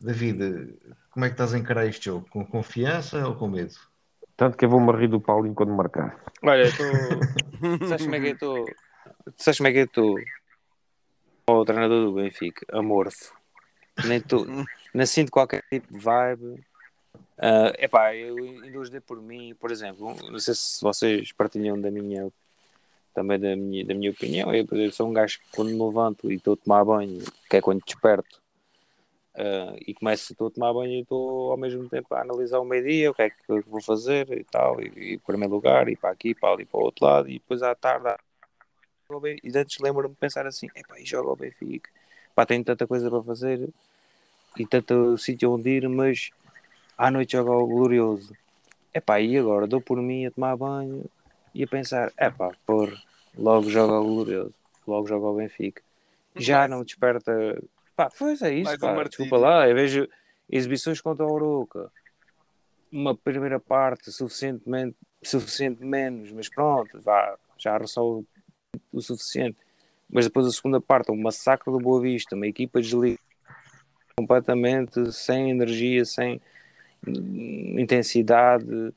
David, como é que estás a encarar este jogo? Com confiança ou com medo? Tanto que eu vou-me rir do Paulinho quando marcar. Olha, eu estou. Sabes como é que eu estou? Sabes como é que eu estou? O treinador do Benfica, amorfo. Nem, tô, nem sinto qualquer tipo de vibe. Ah, epá, eu ainda dei por mim, por exemplo, não sei se vocês partilham da minha também da minha, da minha opinião. Eu, por exemplo, sou um gajo que quando me levanto e estou a tomar banho, que é quando desperto, ah, e começo estou a tomar banho e estou ao mesmo tempo a analisar o meio-dia, o que é que eu vou fazer e tal, e, e primeiro lugar, e para aqui, para ali, para o outro lado, e depois à tarde, à- e antes lembro-me de pensar assim, epá, e joga o Benfica, pá, tenho tanta coisa para fazer e tanto sítio onde ir, mas à noite joga o Glorioso. Epá, e agora dou por mim a tomar banho e a pensar, epá, por logo joga o Glorioso, logo joga o Benfica. Já não desperta. Pá, pois é isso, martírio. desculpa lá, eu vejo exibições contra o Oroca. Uma primeira parte suficientemente, suficiente menos, mas pronto, vá, já resolve o suficiente. Mas depois a segunda parte, um massacre do Boa Vista, uma equipa desligada completamente, sem energia, sem intensidade.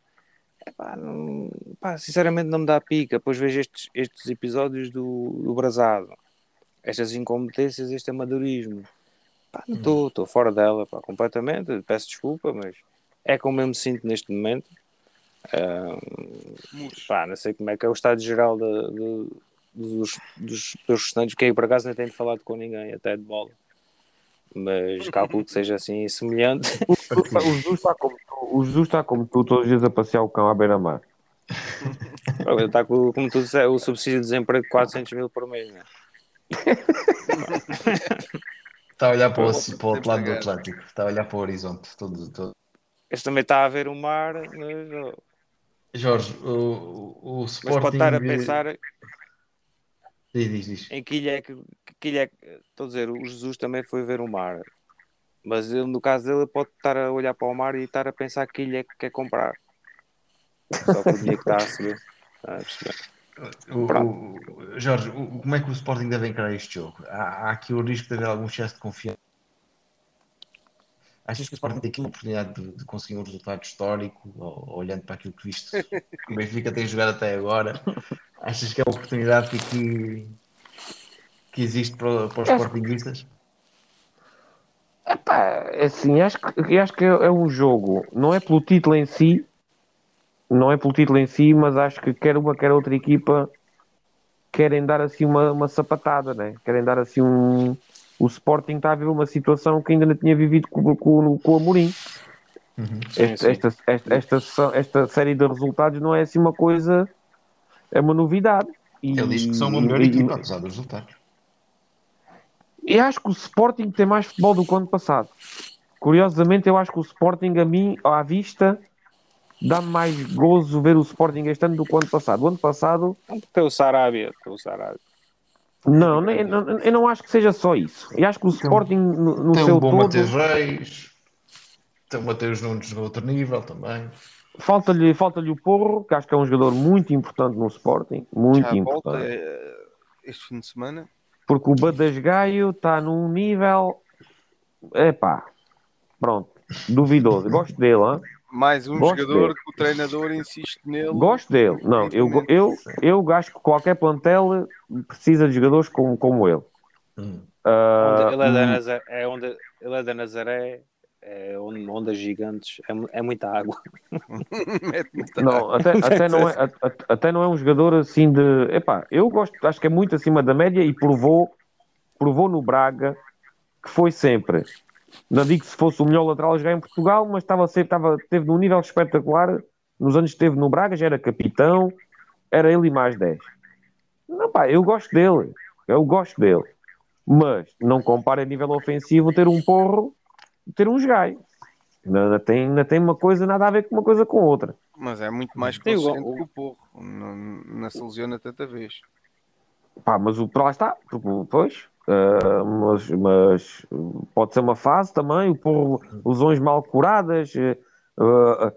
Epá, não- pá, sinceramente não me dá pica. Depois vejo estes, estes episódios do, do Brasado, estas incompetências, este amadorismo. Pá, não estou, estou fora dela, pá, completamente. Peço desculpa, mas é como eu me sinto neste momento. Pá, não sei como é que é o estado geral de- de- dos, dos, dos restantes, que aí por acaso nem tenho falado com ninguém, até de bola. Mas calculo que seja assim semelhante. *laughs* O Jesus está como tu, o Jesus está como tu todos os dias a passear o cão à beira-mar. Está com, como tu disseste, o subsídio de desemprego de 400 mil por mês, né? Está a olhar para o, para o outro lado do. Atlântico, está a olhar para o horizonte. Todo, todo. Este também está a ver o mar, mas, Jorge, o, o, o mas Sporting. pode estar a pensar Diz, diz, diz. em que ilha é que, que ilha é que, estou a dizer, o Jesus também foi ver o mar. Mas ele, no caso dele, pode estar a olhar para o mar e estar a pensar que ilha é que quer comprar. Só que o dinheiro que está a receber. Está a perceber? O- o- Jorge, o- como é que o Sporting deve encarar este jogo? Há, há aqui o risco de haver algum excesso de confiança. Achas que o Sporting tem aqui a oportunidade de, de conseguir um resultado histórico, ou- olhando para aquilo que viste *laughs* que o Benfica tem jogado até agora? Achas que é a oportunidade que, aqui- que existe para, para os Sportingistas? Epá, é assim, acho que, acho que é, é um jogo, não é pelo título em si, não é pelo título em si, mas acho que quer uma, quer outra equipa querem dar assim uma, uma sapatada, né? Querem dar assim um. O Sporting está a viver uma situação que ainda não tinha vivido com, com, com o Amorim. Este- sim. esta, esta, esta, esta série de resultados não é assim uma coisa, é uma novidade. E, Ele diz que são uma melhor e- equipa, apesar dos resultados. e acho que o Sporting tem mais futebol do que o ano passado. Curiosamente, eu acho que o Sporting, a mim, à vista, dá-me mais gozo ver o Sporting este ano do que o ano passado. O ano passado, tem o Sarabia, tem o Sarabia. não, nem- não- eu não acho que seja só isso. Eu acho que o Sporting, no, no Tem seu um bom todo, Mateus Reis, tem o Mateus Nunes no outro nível também. falta-lhe falta o Porro, que acho que é um jogador muito importante no Sporting. Muito Já volta importante. eh, este fim de semana. Porque o Badasgaio está num nível. Epá, Pronto, duvidoso. Gosto dele, hein? Mais um Gosto jogador dele. que o treinador insiste nele. Gosto dele. Não, eu, eu, eu acho que qualquer plantel precisa de jogadores como, como ele. Hum. Ah, Onde- ele, é da hum, Nazaré, é onde, ele é da Nazaré, é onde, ondas gigantes, é, é muita água. *laughs* Muita Não, até, até, não é, até não é um jogador assim de. Epá, eu gosto, acho que é muito acima da média e provou, provou no Braga que foi sempre. Não digo que se fosse o melhor lateral a jogar em Portugal, mas estava sempre, estava, teve num nível espetacular. Nos anos que esteve no Braga, já era capitão, era ele e mais 10. Não, pá, eu gosto dele, eu gosto dele, mas não compara a nível ofensivo ter um porro, ter um gai. Ainda tem, ainda tem uma coisa nada a ver com uma coisa com outra. Mas é muito mais consistente que o Porro. Não, não se lesiona tanta vez. Pá, mas o lá está, pois, ah, mas, mas pode ser uma fase também, o porro, lesões mal curadas, ah,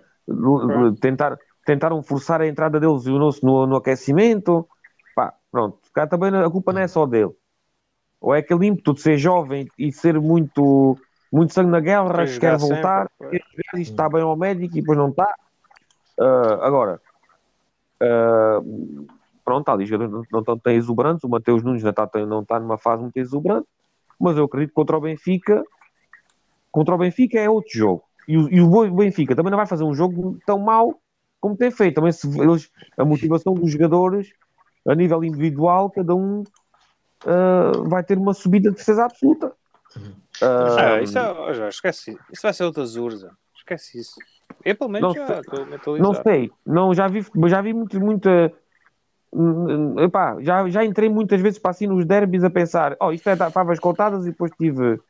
tentar, tentaram forçar a entrada deles e o nosso no, no aquecimento, pá, pronto, cá também a culpa não é só dele. Ou é aquele ímpeto de ser jovem e ser muito, muito sangue na guerra, que quer voltar, sempre, quer está bem ao médico e depois não está. Ah, agora, ah, pronto, há ali jogadores que não estão tão exuberantes, o Mateus Nunes não está, não está numa fase muito exuberante, mas eu acredito que contra o Benfica, contra o Benfica é outro jogo. E o, e o Benfica também não vai fazer um jogo tão mau como tem feito. Também se, eles, a motivação dos jogadores, a nível individual, cada um ah, vai ter uma subida de defesa absoluta. Ah, Ah, isso é, Jorge, esquece isso. Vai ser outra Zurza. Esquece isso. Eu, pelo menos, Não já sei. estou Não mentalizado. sei, não, já vi, já vi muito, muita. Hum, Epá, já, já entrei muitas vezes para assim nos derbys a pensar, oh, isto é favas contadas e depois tive,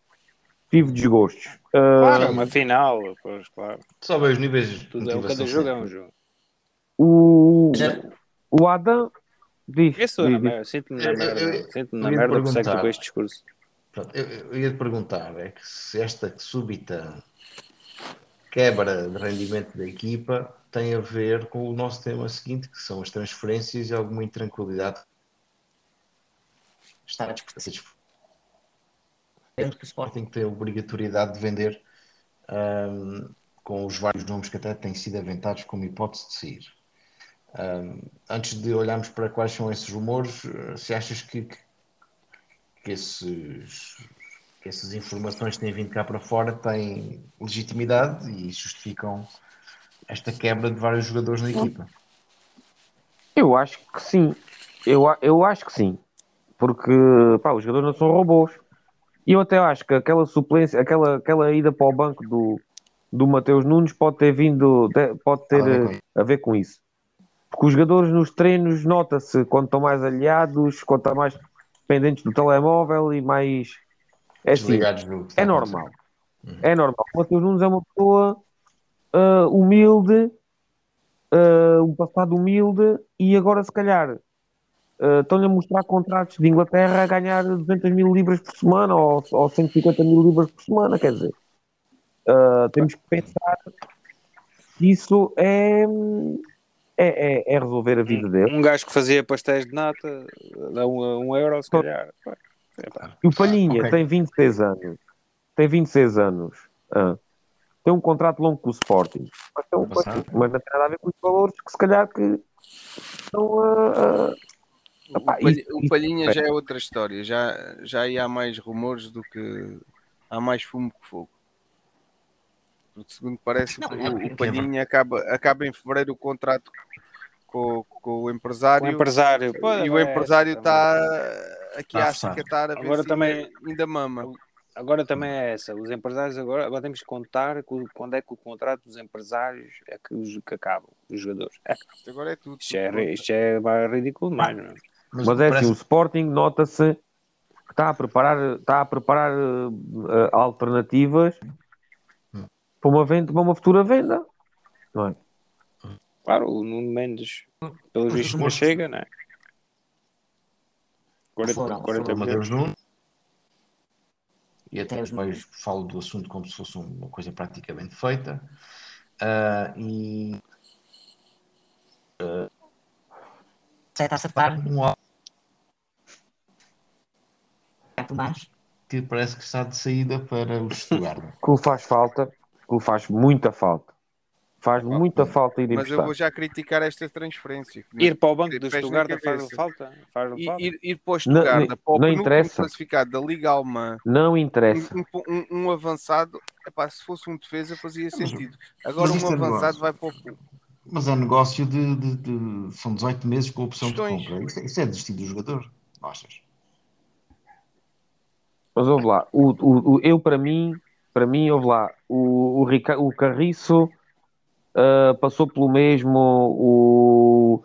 tive desgostos. Ah, Claro, uma final, pois, claro. Só bem os níveis de Tudo é, motivação cada jogo é um jogo. o, o Adam diz, Eu na diz, diz. merda, sinto-me na merda. Sinto-me na merda por estou com este discurso. Pronto, eu, eu ia te perguntar é que se esta súbita quebra de rendimento da equipa tem a ver com o nosso tema seguinte, que são as transferências e alguma intranquilidade. Estar a disposto que o Sporting tem a obrigatoriedade de vender ahm, com os vários nomes que até têm sido aventados como hipótese de sair. Ahm, antes de olharmos para quais são esses rumores, eh, se achas que, que, que esses que essas informações que têm vindo cá para fora têm legitimidade e justificam esta quebra de vários jogadores na equipa. Eu acho que sim. Eu, eu acho que sim. Porque pá, os jogadores não são robôs. E eu até acho que aquela suplência, aquela, aquela ida para o banco do, do Mateus Nunes pode ter vindo, de- pode ter A ver com eh, a ver com isso. Porque os jogadores nos treinos nota-se quando estão mais aliados, quando estão mais dependentes do telemóvel e mais. É assim, é normal. É normal. O Mateus Nunes é uma pessoa ah, humilde, ah, um passado humilde, e agora, se calhar, ah, estão-lhe a mostrar contratos de Inglaterra a ganhar 200 mil libras por semana ou, ou 150 mil libras por semana. Quer dizer, ah, temos que pensar que isso é, é, é, é resolver a vida dele. Um gajo que fazia pastéis de nata dá um, um euro, se calhar. Epá. E o Palhinha Ok. tem 26 anos. Tem 26 anos. Ah. Tem um contrato longo com o Sporting. Mas, tem um- mas não tem nada a ver com os valores que se calhar que estão a. a- O, Epá, Palhi- isso- o Palhinha isso- já é outra história. Já, já aí há mais rumores do que. Há mais fumo que fogo. Porque, segundo parece, Não, o, é- o Palhinha acaba, acaba em fevereiro o contrato com, com o O empresário. empresário. pô, e o é empresário está aqui Está à afastado. cicatar a ver Agora se também- ainda, ainda mama. Agora também é essa. Os empresários agora, agora temos que contar quando é que o contrato dos empresários é que, os, que acabam, os jogadores. É, Isto agora é tudo. isto, é, isto é ridículo demais, não é? Mas, Mas é parece- assim, o Sporting nota-se que está a preparar, está a preparar eh, alternativas para uma, venda, para uma futura venda. Não é? Claro, o Nuno Mendes, vistos, os não *laughs* chega, não é? 40, foram, 40 foram milhões. E até depois falo do assunto como se fosse uma coisa praticamente feita. Ah, e Você está a acertar um mais. que parece que está de saída para o Stuttgart. *laughs* Que lhe faz falta, que lhe faz muita falta. Faz muita falta ir Mas eu vou já criticar esta transferência. Ir para o banco do Stuttgart faz falta? Faz Ir, falta? ir, ir para o Não, Stuttgart, para o não interessa. classificado da Liga Alemã, Não interessa. um- um- um avançado, epá, se fosse um defesa fazia sentido. Agora um é avançado vai para o Mas é um negócio de, de- de- São 18 meses com a opção Questões. de compra. Isso, é- isso é desistir do jogador. Achas? Mas ouve lá, o, o, o- eu para mim, para mim, ouve lá, o, o, Rica- o Carriço ah, passou pelo mesmo, o,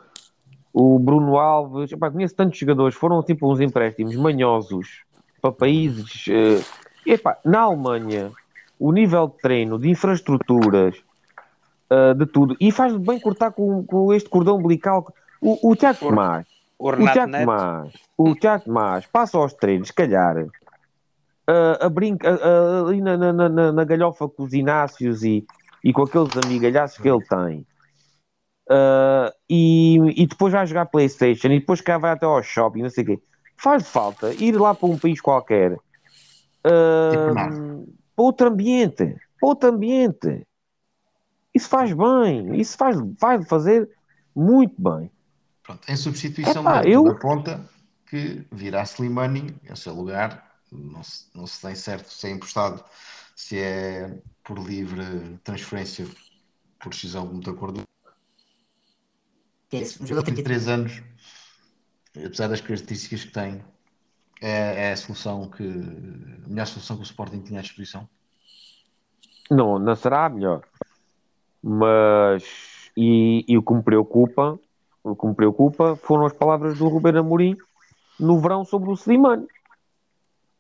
o Bruno Alves, epá, conheço tantos jogadores, foram tipo uns empréstimos manhosos para países. eh, epá, na Alemanha, o nível de treino, de infraestruturas, ah, de tudo, e faz bem cortar com, com este cordão umbilical. O, o Tiago Tomás, O o Tiago. Tomás, o Tiago Tomás passa aos treinos, se calhar, a, a brinca, ali na, na, na, na galhofa com os Inácios e, e com aqueles amigalhaços que ele tem. Ah, e, e depois vai jogar Playstation e depois cá vai até ao shopping, não sei o quê. Faz falta ir lá para um país qualquer nada. para outro ambiente, para outro ambiente. Isso faz bem, isso faz, faz fazer muito bem. Pronto, em substituição Epá, da, eu- da ponta, que virá Slimani em seu lugar. Não se, não se tem certo se é emprestado, se é por livre transferência, por decisão de muito acordo. É um jogador 33 anos, apesar das características que tem, é, é a solução que a melhor solução que o Sporting tinha à disposição. Não, não será a melhor. Mas, e, e o que me preocupa, o que me preocupa foram as palavras do Ruben Amorim no verão sobre o Slimani.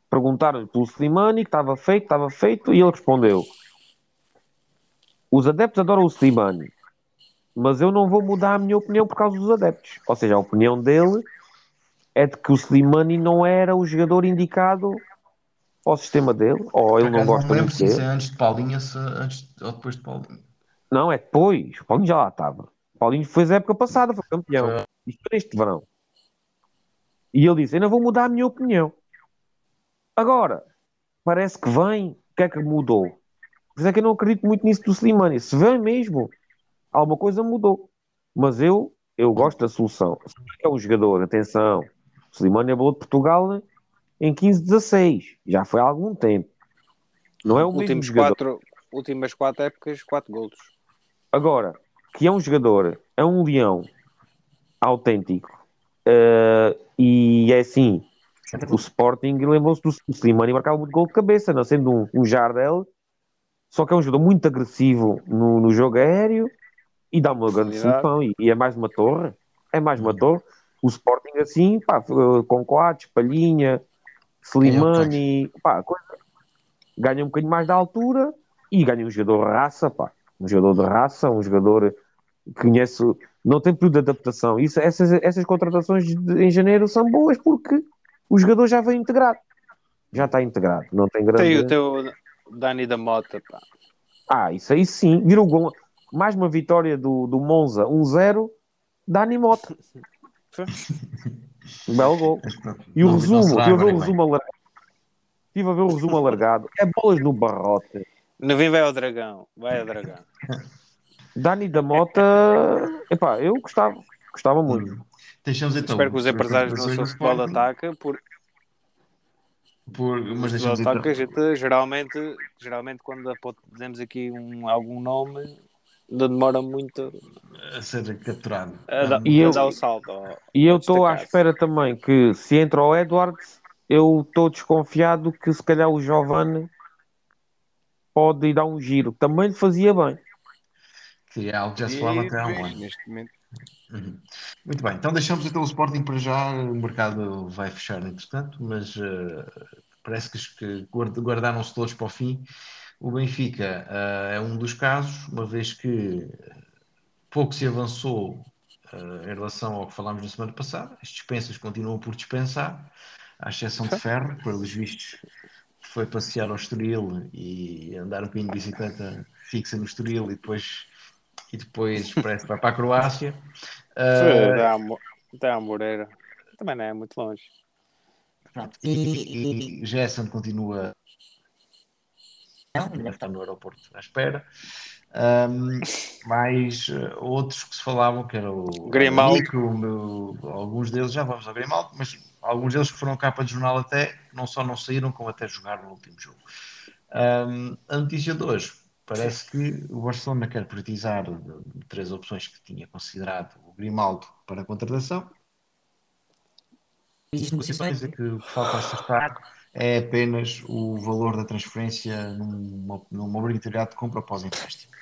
Perguntaram-lhe pelo Slimani que estava feito, estava feito, e ele respondeu: Os adeptos adoram o Slimani, mas eu não vou mudar a minha opinião por causa dos adeptos. Ou seja, a opinião dele é de que o Slimani não era o jogador indicado ao sistema dele, ou ele não gosta não muito se isso dele. é antes de Paulinha se antes ou depois de Paulinha. Não, é depois. O Paulinho já lá estava. O Paulinho fez a época passada, foi campeão. Foi. Isto foi neste verão. E ele disse: Eu não vou mudar a minha opinião. Agora, parece que vem. O que é que mudou? Por isso é que eu não acredito muito nisso do Slimani. Se vem mesmo, alguma coisa mudou. Mas eu, eu gosto da solução. É um jogador, atenção. O Slimani é boa de Portugal em 15, 16. Já foi há algum tempo. Não é o mesmo Últimos jogador. quatro, últimas quatro épocas, quatro golos. Agora, que é um jogador, é um leão autêntico. eh, e é assim, o Sporting lembrou-se do Slimani marcava muito gol de cabeça, não sendo um, um Jardel, só que é um jogador muito agressivo no, no jogo aéreo e dá uma grande solução e, e é mais uma torre, é mais uma torre. O Sporting assim, pá, com Coates, Palhinha, Slimani, pá, coisa, ganha um bocadinho mais da altura e ganha um jogador de raça, pá, um jogador de raça, um jogador que conhece, não tem período de adaptação. Isso, essas, essas contratações de- em janeiro são boas porque o jogador já vem integrado. Já está integrado, não tem grande. Tem o teu Dani da Mota, pá. Ah, isso aí sim, virou gol. Mais uma vitória do, do Monza 1-0, Dani Mota. *laughs* Um belo gol. E o não- resumo, estive a ver o resumo alargado. Estive a ver o resumo alargado. É bolas no barrote. No vim vai ao Dragão. Vai ao Dragão. Dani *laughs* da Mota, epá, eu gostava, gostava muito. Deixamos então. Espero que os empresários do futebol de Sporting, ataque, porque Por, mas futebol deixamos de ataque então. a gente geralmente, geralmente quando dizemos aqui um, algum nome, ainda demora muito a ser capturado. a, E a eu- dar o salto. ao- E eu estou à espera também que se entra o Edwards, eu estou desconfiado que se calhar o Giovanni pode ir dar um giro. Também lhe fazia bem. Que é algo que já se falava até há um ano. neste momento. Uhum. Muito bem, então deixamos então o Sporting para já. O mercado vai fechar, entretanto, mas eh, parece que, guardaram-se todos para o fim. O Benfica eh, é um dos casos, uma vez que pouco se avançou eh, em relação ao que falámos na semana passada. As dispensas continuam por dispensar, à exceção de Ferro, pelos vistos, foi passear ao Estoril e andar um bocadinho de bicicleta fixa no Estoril e depois, e depois parece que vai para a Croácia. Foi Eh, até à Moreira. Também não é muito longe. Pronto. E, E Gerson continua não, deve estar no aeroporto à espera. Ahm, mais eh, outros que se falavam, que era o Grimaldo. Alguns deles, já vamos ao Grimaldo, mas alguns deles que foram capa de jornal até, não só não saíram, como até jogaram no último jogo. Ahm, a notícia de hoje, parece que o Barcelona quer priorizar de três opções que tinha considerado o Grimaldo para a contratação, existem negociações. coisa que o que falta acertar é apenas o valor da transferência numa, numa obrigatoriedade de compra após empréstimo.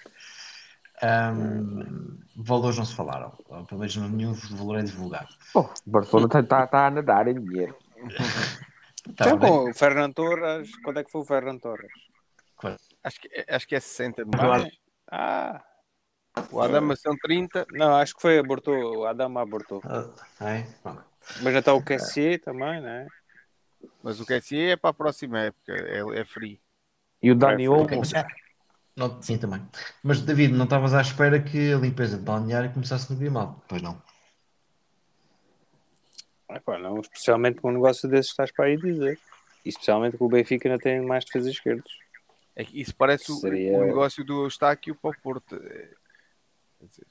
Ahm, valores não se falaram, pelo menos nenhum valor é divulgado. Pô, o Barcelona está tá a nadar em dinheiro. *laughs* Tá Então, bem? com o Ferran Torres, quando é que foi o Ferran Torres? Acho que, acho que é 60 Claro. milhões. Ah, O Adama são 30. não, acho que foi abortou, o Adam abortou. Ah, é? Mas já está o QSE também, né? Mas o QSE é para a próxima época. É, é free. E o Dani Olmo, mas- não, sim, também. Mas, David, não estavas à espera que a limpeza de balneário começasse no Grimaldo? Pois não. Ah, pá, não, especialmente com um negócio desses estás para aí dizer. E especialmente que o Benfica ainda tem mais defesas esquerdos. É Isso parece o, Seria- o negócio do Eustáquio para o Porto. É, dizer,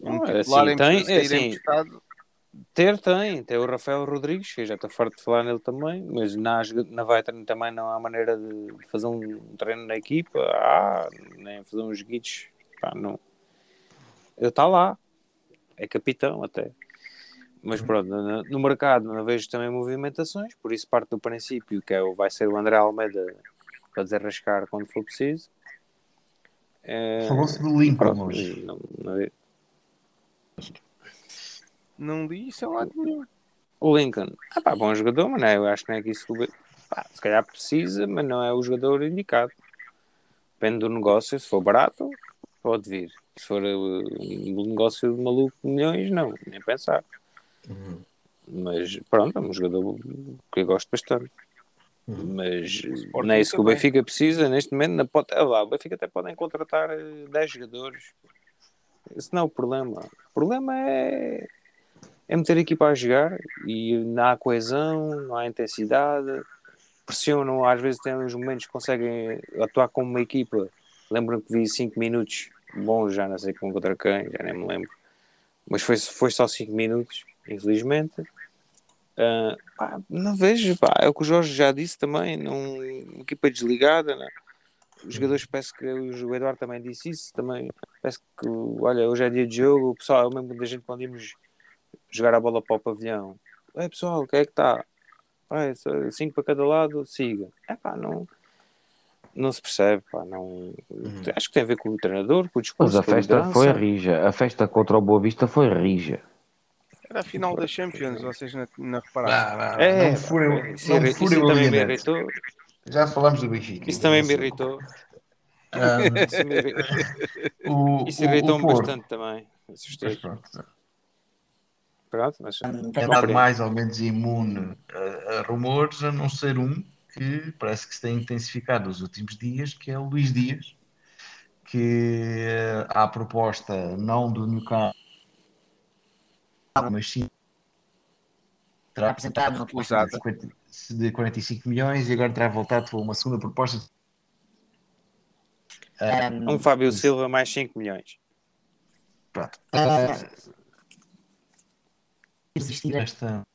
um Não, é titular assim, em tem- é assim, emprestado, Ter tem, tem o Rafael Rodrigues, que já estou farto de falar nele também, mas na, na Veteran também não há maneira de fazer um treino na equipa, ah, nem fazer uns guides, pá, não. Ele está lá, é capitão até. Mas pronto, no, no mercado não vejo também movimentações, por isso parte do princípio que é, vai ser o André Almeida para desarrascar quando for preciso. É, Falou-se do Lincoln pronto, hoje. não- não- não li isso é lado nenhum. O Lincoln, ah pá, bom jogador, mas não é, eu acho que não é que isso pá, se calhar precisa, mas não é o jogador indicado. Depende do negócio, se for barato, pode vir. Se for uh, um negócio de maluco de milhões, não, nem pensar. Uhum. Mas pronto, é um jogador que eu gosto bastante. Uhum. Mas não é isso que o também. Benfica precisa neste momento. Na pode, ah lá, o Benfica até podem contratar eh, 10 jogadores. Esse não é o problema. O problema é, é meter a equipa a jogar e não há coesão, não há intensidade, pressionam, às vezes tem uns momentos que conseguem atuar como uma equipa. Lembro que vi 5 minutos bons, já não sei contra quem, já nem me lembro. Mas foi, foi só 5 minutos, infelizmente. Ah, pá, não vejo, pá, é o que o Jorge já disse também, não, uma equipa desligada, né? os jogadores parece que o Eduardo também disse isso também, parece que olha, hoje é dia de jogo, o pessoal, eu mesmo da gente quando íamos jogar a bola para o pavilhão, é pessoal, o que é que está? Ah, 5 para cada lado, siga. É pá, não, não se percebe, pá, não, acho que tem a ver com o treinador, com o discurso, mas a festa foi rija. A festa contra o Boa Vista foi rija. Era a final da Champions, vocês não, não repararam. Vá, vá, É, não furem, isso, não furem também me irritou. Já falámos do Benfica. Isso também me irritou. Ah, Isso me irritou. *laughs* Isso irritou-me bastante também. Mas Assustei. pronto, Pronto, mas é compreendo. nada mais ou menos imune a, a rumores, a não ser um que parece que se tem intensificado nos últimos dias, que é o Luís Dias, que eh, a proposta não do Newcastle, mas sim terá apresentado uma proposta de 50 de 45 milhões e agora terá voltado para uma segunda proposta. Ah, um, Um Fábio Silva mais 5 milhões. pronto. Ah, existir a Esta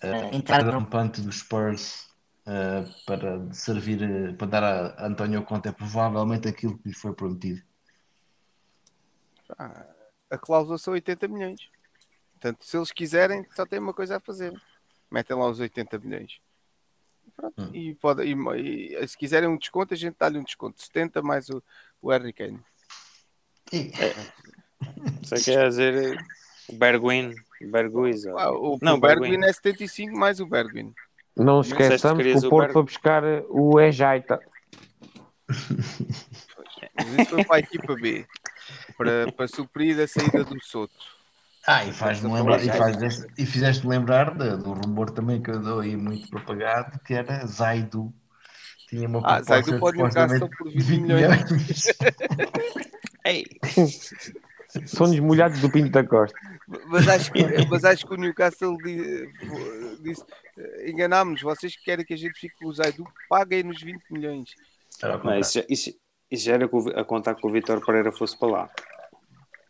a entrada rampante dos Spurs eh, para servir, para dar a António Conte é provavelmente aquilo que lhe foi prometido. A cláusula são 80 milhões. Portanto, se eles quiserem, só tem uma coisa a fazer. Metem lá os 80 milhões. Pronto. Hum. E, pode, e- e se quiserem um desconto, a gente dá-lhe um desconto. 70 mais o, o Harry Kane. E, Você quer dizer o Berguin, Berguiza. Ah, o, Não, o Bergwijn. é 75 mais o Bergwin. Não esqueçamos que o o Porto foi buscar o Ejaita. Mas isso foi para a equipa B. Para, para suprir a saída do Soto. ah, e faz-me lembrar, e, faz, e fizeste-me lembrar de- do rumor também que eu dou aí muito propagado, que era Zaidu. Tinha uma Ah, proposta Zaidu o Newcastle supostamente por de 20 milhões. *laughs* Ei, *laughs* Sonhos molhados do Pinto da Costa. Mas acho, que, mas acho que o Newcastle di- disse: eh, enganámos, vocês que querem que a gente fique com o Zaidu, paguem-nos 20 milhões. Não, isso, isso, isso já era a contar que o Vitor Pereira fosse para lá.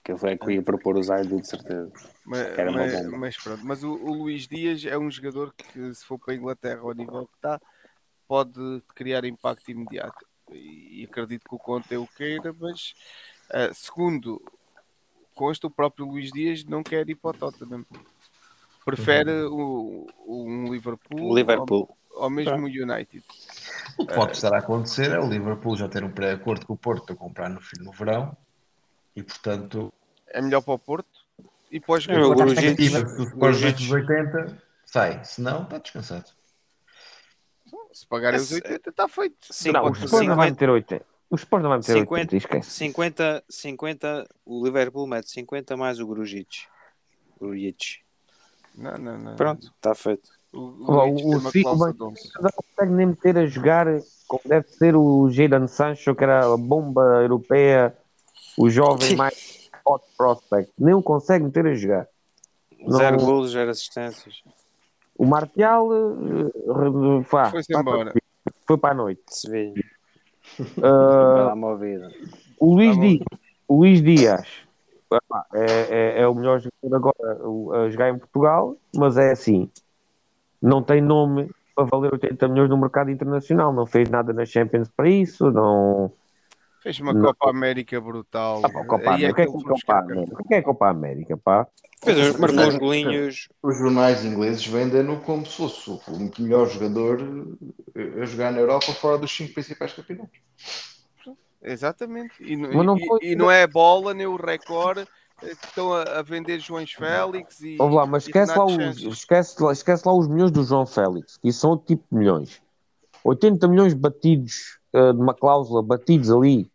Que ele foi que ia propor o Zaidu, de certeza. Mas, Era uma mas- bomba. mas pronto, mas o, o Luís Dias é um jogador que, se for para a Inglaterra ao nível que está, pode criar impacto imediato. E, acredito que o Conte o queira, mas ah, segundo consta, o próprio Luís Dias não quer ir para o Tottenham. Prefere o, o- um Liverpool, Liverpool. Ou, ou mesmo o United. O que pode estar a acontecer é o Liverpool já ter um pré-acordo com o Porto para comprar no, fim- no verão e, portanto, É melhor para o Porto e os É, o depois dos 80 sai, se não, está descansado. Se pagarem os Esse- 80, está feito. Cinquenta- Não, o Spurs não vai 50 meter 80. O Spurs não vai meter 50 80, esquece. 50, 50, o Liverpool mete 50 mais o Grujic. Grujic. Não, não, não. Pronto, está feito. O, o o de 11. não consegue nem meter a jogar como deve ser o Jadon Sancho, que era a bomba europeia, o jovem mais hot prospect. Nem o consegue meter a jogar. Não- Zero golos, zero assistências. O Martial eh, pá, embora. foi para a noite. Sevilha. Uma vida. o, Luís. Dias, o Luís Dias é, é- é o melhor jogador agora a jogar em Portugal, mas é assim, não tem nome para valer 80 milhões no mercado internacional, não fez nada na Champions para isso, não. Fez uma Não. Copa América brutal. Ah, pá, Copa é América. O que é que foi Copa América? O que é Copa América, pá? Fez, marcou uns golinhos. Os jornais ingleses vendem-no como se fosse o melhor jogador a jogar na Europa fora dos cinco principais campeonatos. Exatamente. E, não- e- foi- e não é a bola nem o recorde estão a, a vender Joões Félix e. Vamos lá, mas esquece lá, os, esquece, lá, esquece lá os milhões do João Félix, que isso são outro tipo de milhões. 80 milhões batidos eh, de uma cláusula, batidos ali,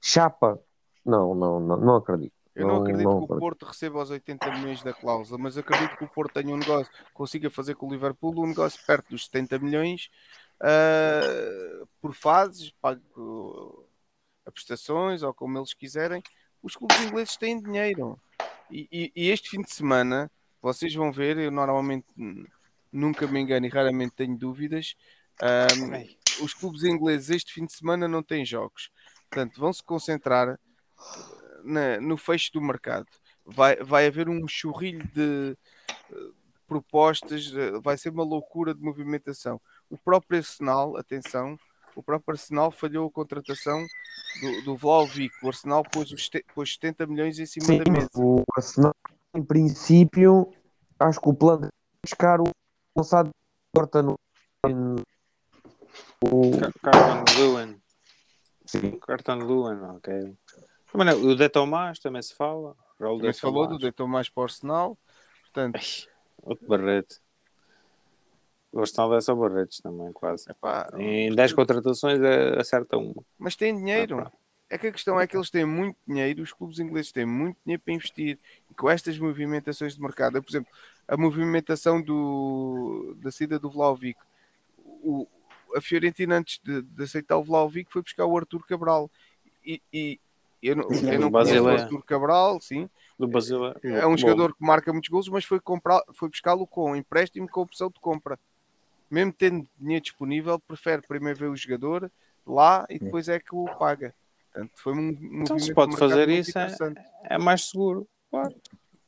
chapa. Não, não, não, não acredito. Eu não, Não- acredito não que o. Porto receba os 80 milhões da cláusula, mas acredito que o Porto tenha um negócio, consiga fazer com o Liverpool um negócio perto dos 70 milhões ah, por fases, uh, a prestações ou como eles quiserem. Os clubes ingleses têm dinheiro e, e- e este fim de semana vocês vão ver. Eu normalmente nunca me engano e raramente tenho dúvidas. ah, os clubes ingleses este fim de semana não têm jogos, portanto, vão se concentrar na- no fecho do mercado. Vai, vai haver um churrilho de eh, propostas, eh, vai ser uma loucura de movimentação. O próprio Arsenal, atenção, o próprio Arsenal falhou a contratação do, do Vlahovic. O Arsenal pôs, os, te- pôs 70 milhões em cima Sim, da mesa. o Arsenal, em princípio, acho que o plano é buscar o lançado corta no. O, Carton Lewin. sim. Carton Lewin, ok. Também não, o De Tomás também se fala. Raul Também De se falou do Tomás. deitou mais para o Arsenal. Portanto, Ai, Outro barrete. O Arsenal é só barretes também, quase. epá, Em 10 contratações eh, acerta uma. mas tem dinheiro. Ah, pá. É que a questão é que eles têm muito dinheiro, os clubes ingleses têm muito dinheiro para investir. E com estas movimentações de mercado, por exemplo, a movimentação do, da saída do Vlaovic, o, a Fiorentina, antes de, de aceitar o Vlaovic, foi buscar o Arthur Cabral. E, e eu não, eu não conheço o Basileia. Arthur Cabral, sim. Do Brasil. É um jogador que marca muitos gols, mas foi, comprar, foi buscá-lo com empréstimo com opção de compra. Mesmo tendo dinheiro disponível, prefere primeiro ver o jogador lá e depois é que o paga. Portanto, foi um Então, se de pode fazer isso, é-. É mais seguro, claro.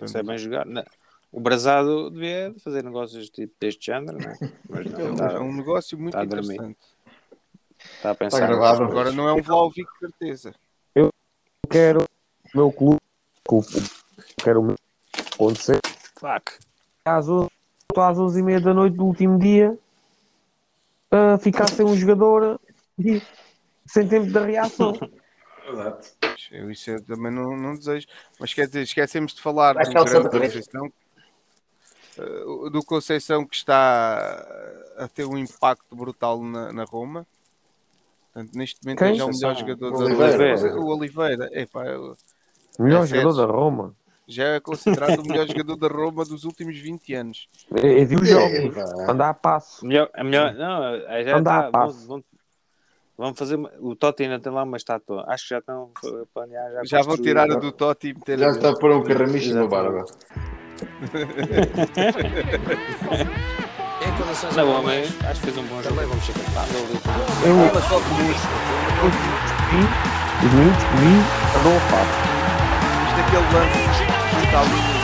Se é bem jogar. Não. O Brasado devia fazer negócios tipo deste género, né? Mas não, É um- está, é um negócio muito tá interessante. está a pensar. Está gravado. Agora não é um Vlaovic de certeza. quero o meu clube, quero o meu acontecer. Fuck. Às 11, às 11 e meia da noite do último dia, a ficar sem um jogador e sem tempo de reação. Eu isso eu também não, não desejo. Mas quer dizer, esquecemos de falar do ficar o grande Santa Cruz. Conceição. eh, Do Conceição que está a ter um impacto brutal na, na Roma. Portanto, neste momento Quem? é já o melhor jogador O da Oliveira. O Oliveira. Epá, eu- Melhor É jogador da Roma. Já é considerado o melhor jogador da Roma dos últimos 20 anos. Eu, eu vi os jogos, andar a passo. Melhor, é melhor, não, é, já Anda a. Vão, passo. vão, Vamos fazer. O Totti ainda tem lá uma estátua. Acho que já estão a planear. Já, Já vão tirar a do Totti e meter Já a está a pôr um carraminho na barba. Não, mas acho que fez um bom jogo. também vamos ser campeões. Eu, Mas só que isto, os minutos que vi, andou fácil. Isto aquele lance está ali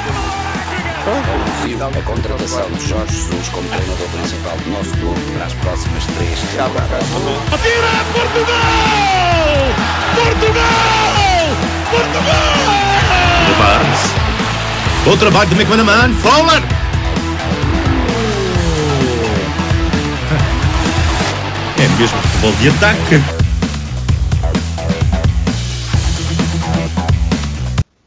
a contratação de Jorge Jesus como treinador principal do nosso clube para as próximas três temporadas. Atira Portugal! Portugal! Portugal! De Barnes. Bom trabalho de McManaman. Fowler. É mesmo futebol de ataque.